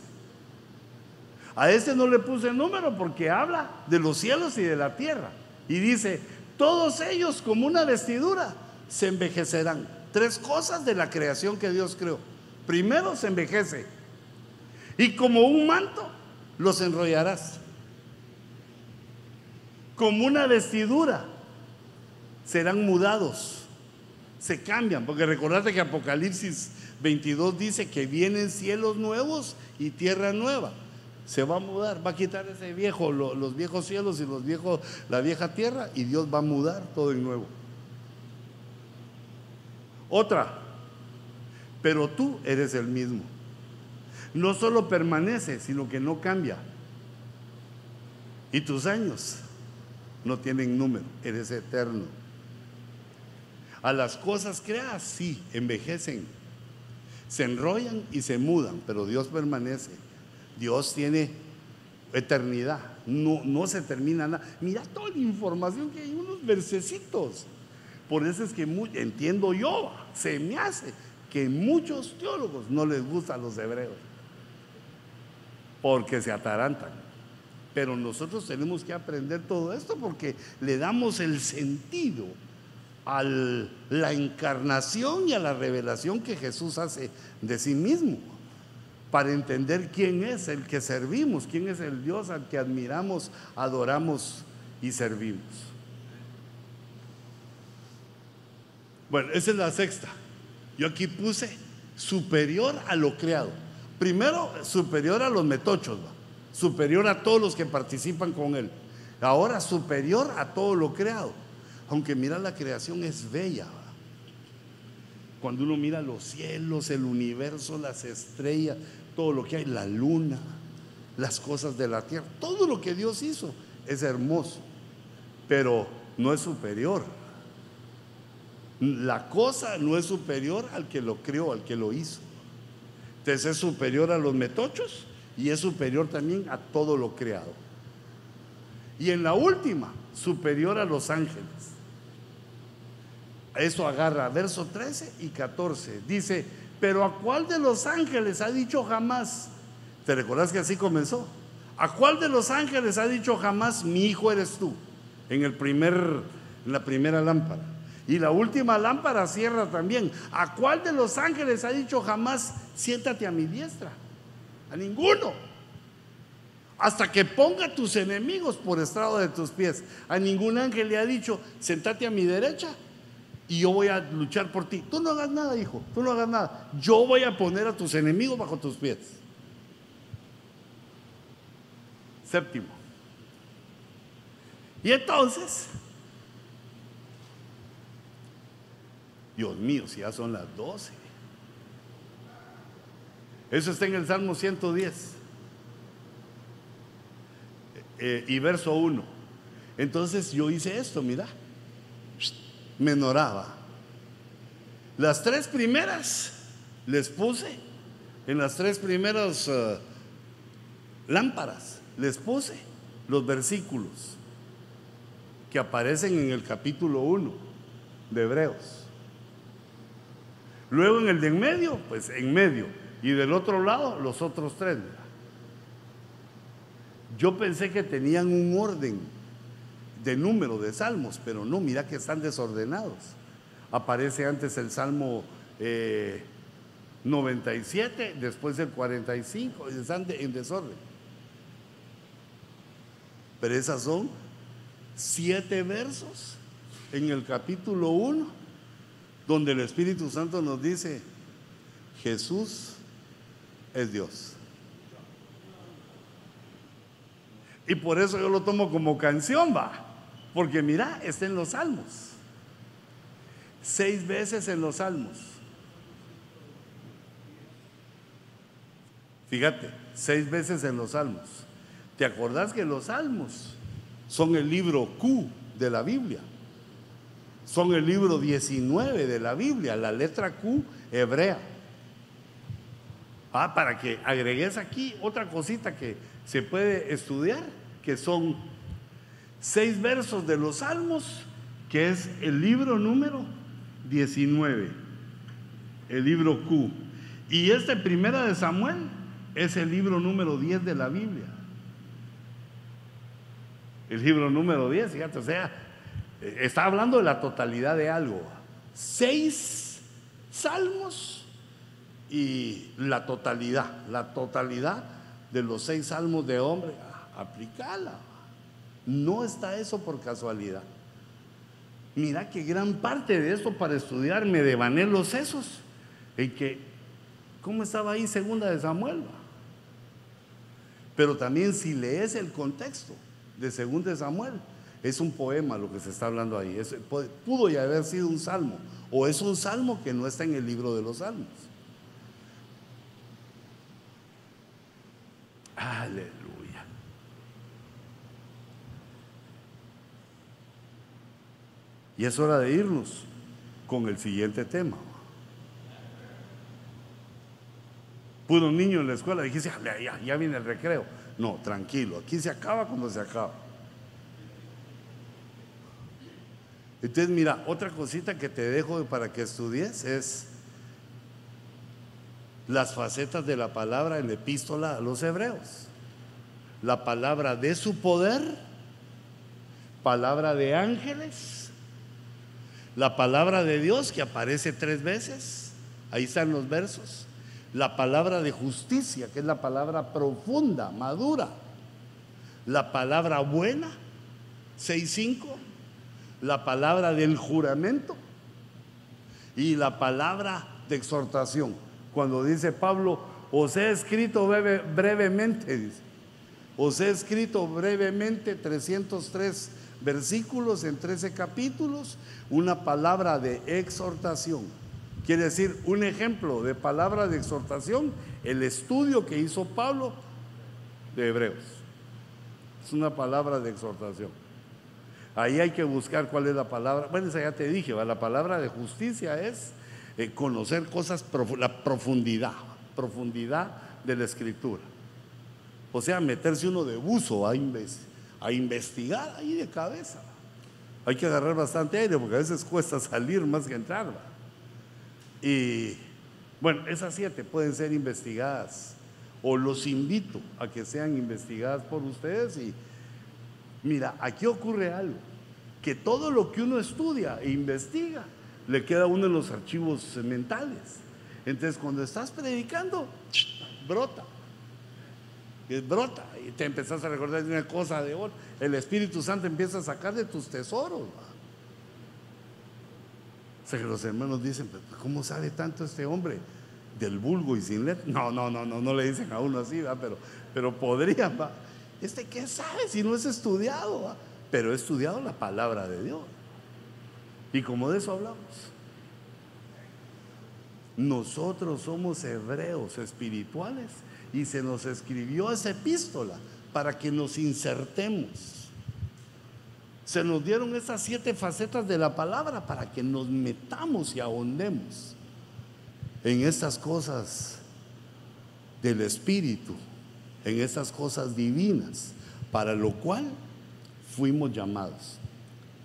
A este no le puse número porque habla de los cielos y de la tierra. Y dice, todos ellos como una vestidura se envejecerán. Tres cosas de la creación que Dios creó. Primero se envejece. Y como un manto los enrollarás. Como una vestidura serán mudados. Se cambian. Porque recordate que Apocalipsis 22 dice que vienen cielos nuevos y tierra nueva se va a mudar, va a quitar ese viejo, los viejos cielos y los viejos, la vieja tierra, y Dios va a mudar todo en nuevo. Otra, pero tú eres el mismo. No solo permanece, sino que no cambia. Y tus años no tienen número, eres eterno. A las cosas creadas, sí, envejecen, se enrollan y se mudan, pero Dios permanece. Dios tiene eternidad, no, no se termina nada. Mira toda la información que hay, unos versecitos. Por eso es que entiendo yo, se me hace que muchos teólogos no les gustan los hebreos, porque se atarantan. Pero nosotros tenemos que aprender todo esto porque le damos el sentido a la encarnación y a la revelación que Jesús hace de sí mismo, para entender quién es el que servimos, quién es el Dios al que admiramos, adoramos y servimos. Bueno, esa es la sexta. Yo aquí puse superior a lo creado. Primero, superior a los metochos, superior a todos los que participan con él. Ahora, superior a todo lo creado. Aunque mira, la creación es bella. Cuando uno mira los cielos, el universo, las estrellas, todo lo que hay, la luna, las cosas de la tierra, todo lo que Dios hizo es hermoso, pero no es superior. La cosa no es superior al que lo creó, al que lo hizo. Entonces es superior a los metochos y es superior también a todo lo creado. Y en la última, superior a los ángeles. Eso agarra verso 13 y 14. Dice, pero ¿a cuál de los ángeles ha dicho jamás? ¿Te recuerdas que así comenzó? ¿A cuál de los ángeles ha dicho jamás, mi hijo eres tú? En, el primer, en la primera lámpara. Y la última lámpara cierra también. ¿A cuál de los ángeles ha dicho jamás, siéntate a mi diestra? A ninguno. Hasta que ponga tus enemigos por estrado de tus pies. A ningún ángel le ha dicho, sentate a mi derecha y yo voy a luchar por ti. Tú no hagas nada, hijo, tú no hagas nada. Yo voy a poner a tus enemigos bajo tus pies. Séptimo. Y entonces, Dios mío, si ya son las doce. Eso está en el Salmo 110 eh, y verso 1. Entonces yo hice esto, mira menoraba. Las tres primeras les puse, en las tres primeras eh, lámparas, les puse los versículos que aparecen en el capítulo 1 de Hebreos. Luego en el de en medio, pues en medio. Y del otro lado, los otros tres. Yo pensé que tenían un orden de número de salmos, pero no, mira que están desordenados. Aparece antes el Salmo 97, eh, después el 45, y están en desorden. Pero esas son siete versos en el capítulo 1, donde el Espíritu Santo nos dice, Jesús es Dios. Y por eso yo lo tomo como canción, va. Porque mira, está en los salmos. Seis veces en los salmos. Fíjate, seis veces en los salmos. ¿Te acordás que los salmos son el libro Q de la Biblia? Son el libro 19 de la Biblia, la letra Q hebrea. Para que agregues aquí otra cosita que se puede estudiar, que son seis versos de los Salmos, que es el libro número 19, el libro Q. Y este primera de Samuel es el libro número 10 de la Biblia. El libro número 10, fíjate, o sea, está hablando de la totalidad de algo. Seis salmos y la totalidad, la totalidad de los seis salmos de hombre, aplicala. No está eso por casualidad. Mira que gran parte de esto para estudiar me devané los sesos. En que, ¿cómo estaba ahí segunda de Samuel? Pero también si lees el contexto de segunda de Samuel, es un poema lo que se está hablando ahí. pudo ya haber sido un salmo. O es un salmo que no está en el libro de los salmos. Aleluya. Y es hora de irnos con el siguiente tema. Pudo un niño en la escuela dijiste, ya, ya viene el recreo. No, tranquilo, aquí se acaba cuando se acaba. Entonces, mira, otra cosita que te dejo para que estudies es las facetas de la palabra en la epístola a los hebreos. La palabra de su poder, palabra de ángeles la palabra de Dios que aparece tres veces, ahí están los versos. La palabra de justicia, que es la palabra profunda, madura. La palabra buena, 6.5. La palabra del juramento. Y la palabra de exhortación, cuando dice Pablo, os he escrito brevemente, dice, os he escrito brevemente 303 versículos en 13 capítulos, una palabra de exhortación. Quiere decir, un ejemplo de palabra de exhortación, el estudio que hizo Pablo de Hebreos. Es una palabra de exhortación. Ahí hay que buscar cuál es la palabra. Bueno, esa ya te dije, la palabra de justicia es eh, conocer cosas, la profundidad, profundidad de la escritura. O sea, meterse uno de buzo a, a investigar ahí de cabeza. Hay que agarrar bastante aire porque a veces cuesta salir más que entrar. Y bueno, esas siete pueden ser investigadas o los invito a que sean investigadas por ustedes y Mira, aquí ocurre algo, que todo lo que uno estudia e investiga le queda uno en los archivos mentales. Entonces cuando estás predicando, brota. brota y te empezás a recordar de una cosa de otra. El Espíritu Santo empieza a sacar de tus tesoros. O sea que los hermanos dicen, ¿cómo sabe tanto este hombre del vulgo y sin letra? No, no, no, no, no le dicen a uno así, pero, pero podrían. ¿va? ¿Este qué sabe si no es estudiado? Pero he estudiado la palabra de Dios. Y como de eso hablamos. Nosotros somos hebreos espirituales y se nos escribió esa epístola para que nos insertemos. Se nos dieron esas siete facetas de la palabra para que nos metamos y ahondemos en estas cosas del Espíritu en esas cosas divinas, para lo cual fuimos llamados.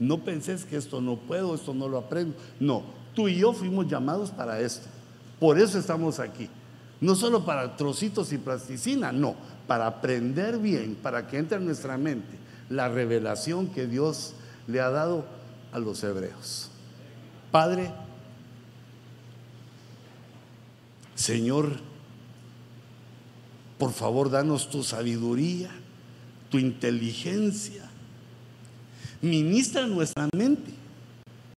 No penses que esto no puedo, esto no lo aprendo. No, tú y yo fuimos llamados para esto. Por eso estamos aquí. No solo para trocitos y plasticina, no, para aprender bien, para que entre en nuestra mente la revelación que Dios le ha dado a los hebreos. Padre, Señor, por favor, danos tu sabiduría, tu inteligencia. Ministra nuestra mente